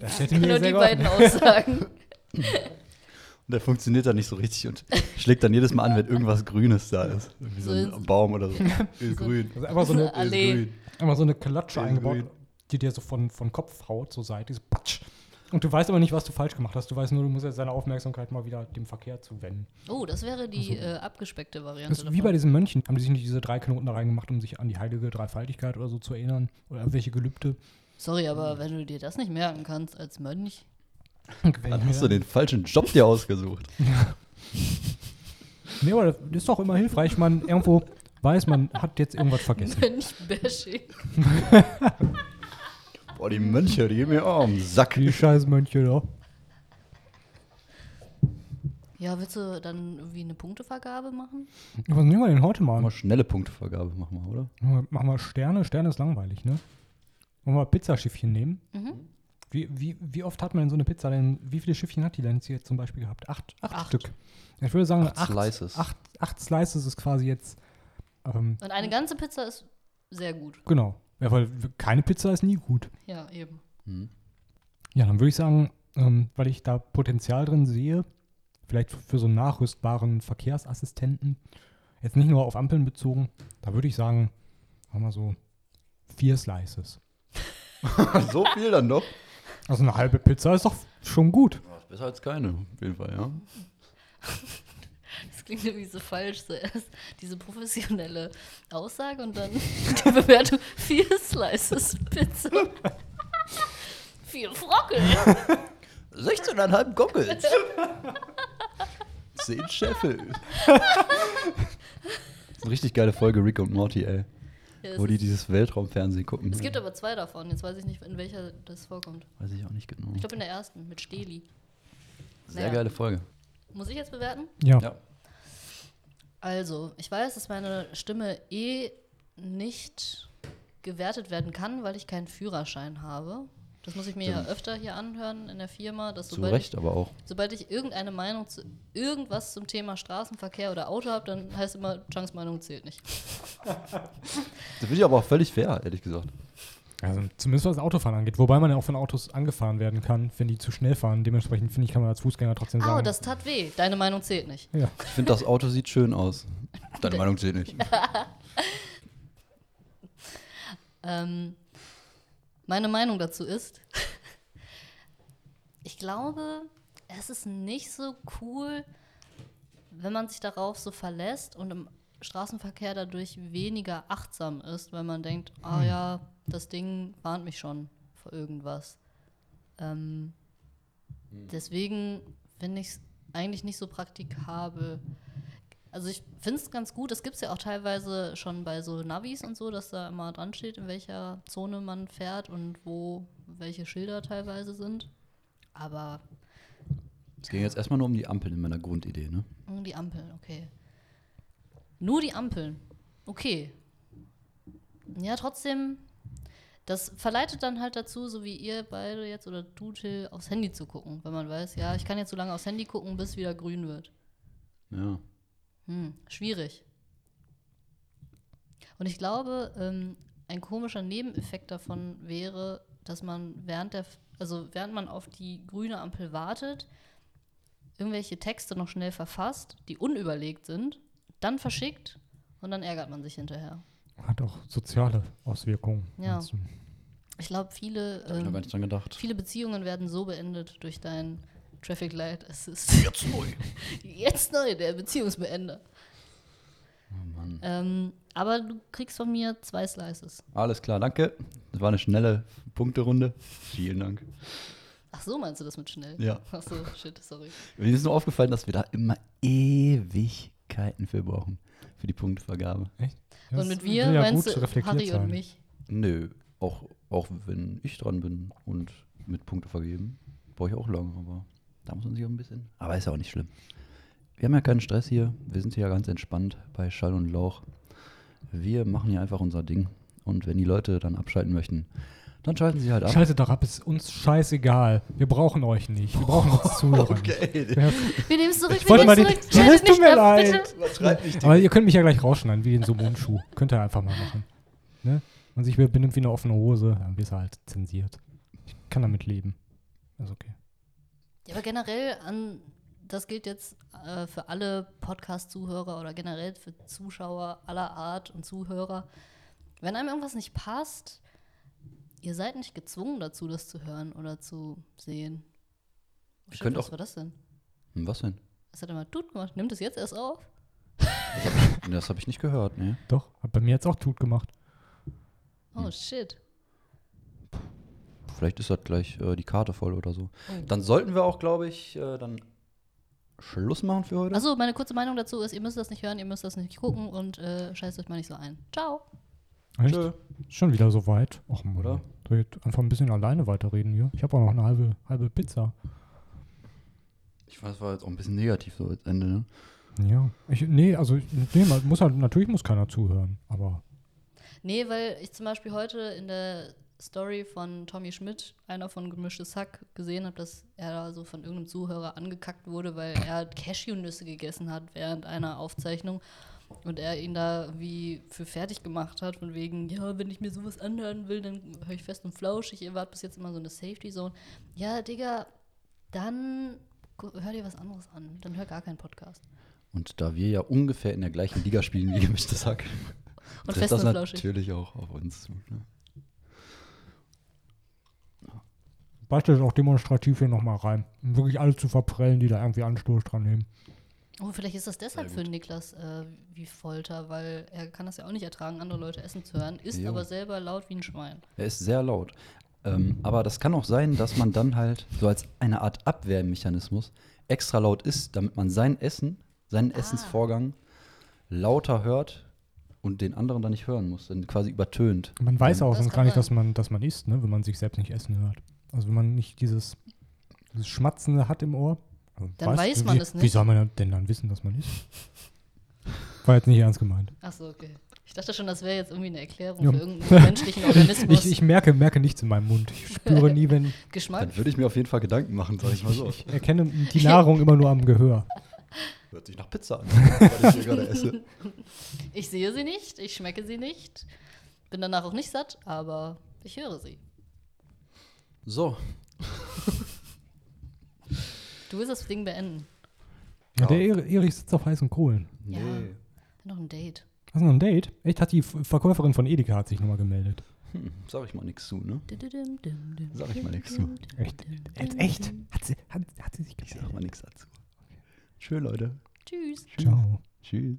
das hätte mir Nur sehr die geholfen. beiden Aussagen. [LAUGHS] Und der funktioniert dann nicht so richtig und schlägt dann jedes Mal an, wenn irgendwas Grünes da ist. Irgendwie so So ein ist- Baum oder so. [LAUGHS] Ist grün. Also einfach so eine, Allee. grün. einfach so eine Klatsche Ist eingebaut, grün. die dir so von, von Kopf haut, zur Seite, so patsch. Und du weißt aber nicht, was du falsch gemacht hast. Du weißt nur, du musst jetzt deine Aufmerksamkeit mal wieder dem Verkehr zuwenden. Oh, das wäre die äh, abgespeckte Variante. Das ist wie bei diesen Mönchen. Haben die sich nicht diese drei Knoten da reingemacht, um sich an die heilige Dreifaltigkeit oder so zu erinnern? Oder welche Gelübde? Sorry, aber wenn du dir das nicht merken kannst als Mönch, [LAUGHS] Dann hast du den falschen Job dir ausgesucht. [LAUGHS] Nee, aber das ist doch immer hilfreich, man irgendwo weiß, man hat jetzt irgendwas vergessen. [LAUGHS] Mönch-Bashing. Boah, die Mönche, die gehen mir auch am Sack. Die scheiß Mönche da. Ja, willst du dann irgendwie eine Punktevergabe machen? Was nehmen wir denn heute mal? Mal schnelle Punktevergabe machen wir, oder? Machen wir Sterne. Sterne ist langweilig, ne? Wollen wir Pizzaschiffchen nehmen? Mhm. Wie, wie, wie oft hat man denn so eine Pizza denn? Wie viele Schiffchen hat die denn jetzt hier zum Beispiel gehabt? Acht, acht, Acht. Stück. Ich würde sagen, Acht acht, Slices. Acht, acht Slices ist quasi jetzt. Ähm, Und eine ganze Pizza ist sehr gut. genau. Ja, weil keine Pizza ist nie gut. Ja, eben. Hm. Ja, dann würde ich sagen, ähm, weil ich da Potenzial drin sehe, vielleicht für so einen nachrüstbaren Verkehrsassistenten, jetzt nicht nur auf Ampeln bezogen, da würde ich sagen, haben wir so vier Slices. [LAUGHS] so viel dann doch. Also eine halbe Pizza ist doch schon gut. Besser als keine, auf jeden Fall, ja. [LAUGHS] Klingt irgendwie so falsch. Zuerst diese professionelle Aussage und dann [LAUGHS] die Bewertung: vier Slices Pizza. [LAUGHS] vier Frockel. 16,5 Goggles. 10 Scheffel. Das ist eine richtig geile Folge Rick und Morty, ey. Ja, Wo die dieses Weltraumfernsehen gucken. es gibt aber zwei davon. Jetzt weiß ich nicht, in welcher das vorkommt. Weiß ich auch nicht genau. Ich glaube in der ersten mit Steli. Sehr naja. geile Folge. Muss ich jetzt bewerten? Ja. Ja. Also, ich weiß, dass meine Stimme eh nicht gewertet werden kann, weil ich keinen Führerschein habe. Das muss ich mir ja öfter hier anhören in der Firma, dass Zu sobald Recht aber auch. ich, sobald ich irgendeine Meinung zu irgendwas zum Thema Straßenverkehr oder Auto habe, dann heißt immer, Chunks Meinung zählt nicht. [LAUGHS] Das finde ich aber auch völlig fair, ehrlich gesagt. Also zumindest was Autofahren angeht. Wobei man ja auch von Autos angefahren werden kann, wenn die zu schnell fahren. Dementsprechend finde ich, kann man als Fußgänger trotzdem sagen. Au, das tat weh. Deine Meinung zählt nicht. ja. Ich finde, das Auto sieht schön aus. Deine [LAUGHS] Meinung zählt nicht. [LAUGHS] Ähm, meine Meinung dazu ist, [LAUGHS] ich glaube, es ist nicht so cool, wenn man sich darauf so verlässt und im Straßenverkehr dadurch weniger achtsam ist, weil man denkt, ah ja, das Ding warnt mich schon vor irgendwas. Ähm, deswegen finde ich es eigentlich nicht so praktikabel. Also ich finde es ganz gut, das gibt es ja auch teilweise schon bei so Navis und so, dass da immer dran steht, in welcher Zone man fährt und wo welche Schilder teilweise sind. Aber Es ging jetzt erstmal nur um die Ampeln in meiner Grundidee, ne? nur die Ampeln, okay. Nur die Ampeln. Okay. Ja, trotzdem, das verleitet dann halt dazu, so wie ihr beide jetzt oder du, Till, aufs Handy zu gucken, wenn man weiß, ja, ich kann jetzt so lange aufs Handy gucken, bis wieder grün wird. Ja. Hm, schwierig. Und ich glaube, ähm, ein komischer Nebeneffekt davon wäre, dass man während der, also während man auf die grüne Ampel wartet, irgendwelche Texte noch schnell verfasst, die unüberlegt sind, dann verschickt und dann ärgert man sich hinterher. Hat auch soziale Auswirkungen. Ja. Ich glaube, viele, Da habe ich noch ähm, viele Beziehungen werden so beendet durch dein Traffic Light Assist. [LAUGHS] Jetzt neu. [LAUGHS] Jetzt neu, der Beziehungsbeender. Oh Mann. Ähm, aber du kriegst von mir zwei Slices. Alles klar, danke. Das war eine schnelle Punkterunde. Vielen Dank. Ach so, meinst du das mit schnell? Ja. Ach so, shit, sorry. Mir ist nur aufgefallen, dass wir da immer Ewigkeiten für brauchen. Für die Punktevergabe. das und mit wir ja meinst gut du Harry sein. und mich? Nö, auch, auch wenn ich dran bin und mit Punkte vergeben, brauche ich auch lange, aber da muss man sich auch ein bisschen. Aber ist ja auch nicht schlimm. Wir haben ja keinen Stress hier. Wir sind hier ganz entspannt bei Schall und Lauch. Wir machen hier einfach unser Ding. Und wenn die Leute dann abschalten möchten, Dann schalten Sie halt ab. Schaltet doch ab, ist uns scheißegal. Wir brauchen euch nicht. Wir brauchen uns [LAUGHS] Zuhörer. nicht. Ja, Wir nehmen es zurück, Ich wir nehmen mal es die- zurück. Ja, es tut nicht mir leid. Aber ihr könnt mich ja gleich rausschneiden, wie in so einem Mundschuh. Könnt ihr einfach mal machen. Ne? Man sich benimmt wie eine offene Hose, dann bist du halt zensiert. Ich kann damit leben. Ist okay. Ja, aber generell, an, das gilt jetzt äh, für alle Podcast-Zuhörer oder generell für Zuschauer aller Art und Zuhörer. Wenn einem irgendwas nicht passt, ihr seid nicht gezwungen dazu, das zu hören oder zu sehen. Oh, shit, könnt was auch- war das denn? Hm, Was denn? Was hat er mal tut gemacht? Nimmt es jetzt erst auf? [LAUGHS] Das habe ich nicht gehört, ne? Doch, hat bei mir jetzt auch Tut gemacht. Oh Hm. shit. Vielleicht ist das gleich äh, die Karte voll oder so. Oh. Dann sollten wir auch, glaube ich, äh, dann Schluss machen für heute. Achso, meine kurze Meinung dazu ist, ihr müsst das nicht hören, ihr müsst das nicht gucken und äh, scheißt euch mal nicht so ein. Ciao. Echt? Tschö. Schon wieder so weit. Och, Mann. Oder? Soll ich jetzt einfach ein bisschen alleine weiterreden hier? Ich habe auch noch eine halbe, halbe Pizza. Ich weiß, war jetzt auch ein bisschen negativ so als Ende, ne? Ja. Ich, nee, also, nee, man muss halt, natürlich muss keiner zuhören, aber Nee, weil ich zum Beispiel heute in der Story von Tommy Schmidt, einer von Gemischtes Hack, gesehen habe, dass er da so von irgendeinem Zuhörer angekackt wurde, weil er Cashewnüsse gegessen hat während einer Aufzeichnung und er ihn da wie für fertig gemacht hat, von wegen, ja, wenn ich mir sowas anhören will, dann höre ich fest und flauschig, ihr wart bis jetzt immer so eine Safety Zone. Ja, Digga, dann hör dir was anderes an, dann hör gar keinen Podcast. Und da wir ja ungefähr in der gleichen Liga spielen wie gemischtes Hack, [LAUGHS] Und trifft fest das und flauschig. natürlich auch auf uns zu. Ne? beispielsweise auch demonstrativ hier nochmal rein. Um wirklich alle zu verprellen, die da irgendwie Anstoß dran nehmen. Oh, vielleicht ist das deshalb für Niklas äh, wie Folter, weil er kann das ja auch nicht ertragen, andere Leute essen zu hören, ist Jo. aber selber laut wie ein Schwein. Er ist sehr laut. Ähm, aber das kann auch sein, dass man dann halt so als eine Art Abwehrmechanismus extra laut ist, damit man sein Essen, seinen Essensvorgang lauter hört und den anderen dann nicht hören muss, dann quasi übertönt. Man weiß auch sonst gar nicht, dass man, dass man isst, ne? wenn man sich selbst nicht essen hört. Also wenn man nicht dieses, dieses Schmatzende hat im Ohr. Dann weiß man wie, es Wie nicht. soll man denn dann wissen, dass man isst? [LAUGHS] War jetzt nicht ernst gemeint. Achso, okay. Ich dachte schon, das wäre jetzt irgendwie eine Erklärung Ja. für irgendeinen menschlichen [LAUGHS] Organismus. Ich, ich merke, merke nichts in meinem Mund. Ich spüre [LAUGHS] nie, wenn Geschmack. Dann würde ich mir auf jeden Fall Gedanken machen, sag ich mal so. ich erkenne die Nahrung immer nur am Gehör. Hört sich nach Pizza an, was ich hier gerade esse. Ich sehe sie nicht, ich schmecke sie nicht, bin danach auch nicht satt, aber ich höre sie. So, Du willst das Ding beenden. Ja. Der Eri- Erich sitzt auf heißen Kohlen. nee. Ja. Noch ein Date. Hast du noch ein Date? Echt? Hat die Verkäuferin von Edeka hat sich nochmal gemeldet. Hm, sag ich mal nichts zu, ne? Sag ich mal nichts zu. Echt? Jetzt echt? Hat sie, hat, hat sie sich Ich sag gemeldet? mal nichts dazu. Tschö, Leute. Tschüss. Ciao. Tschüss.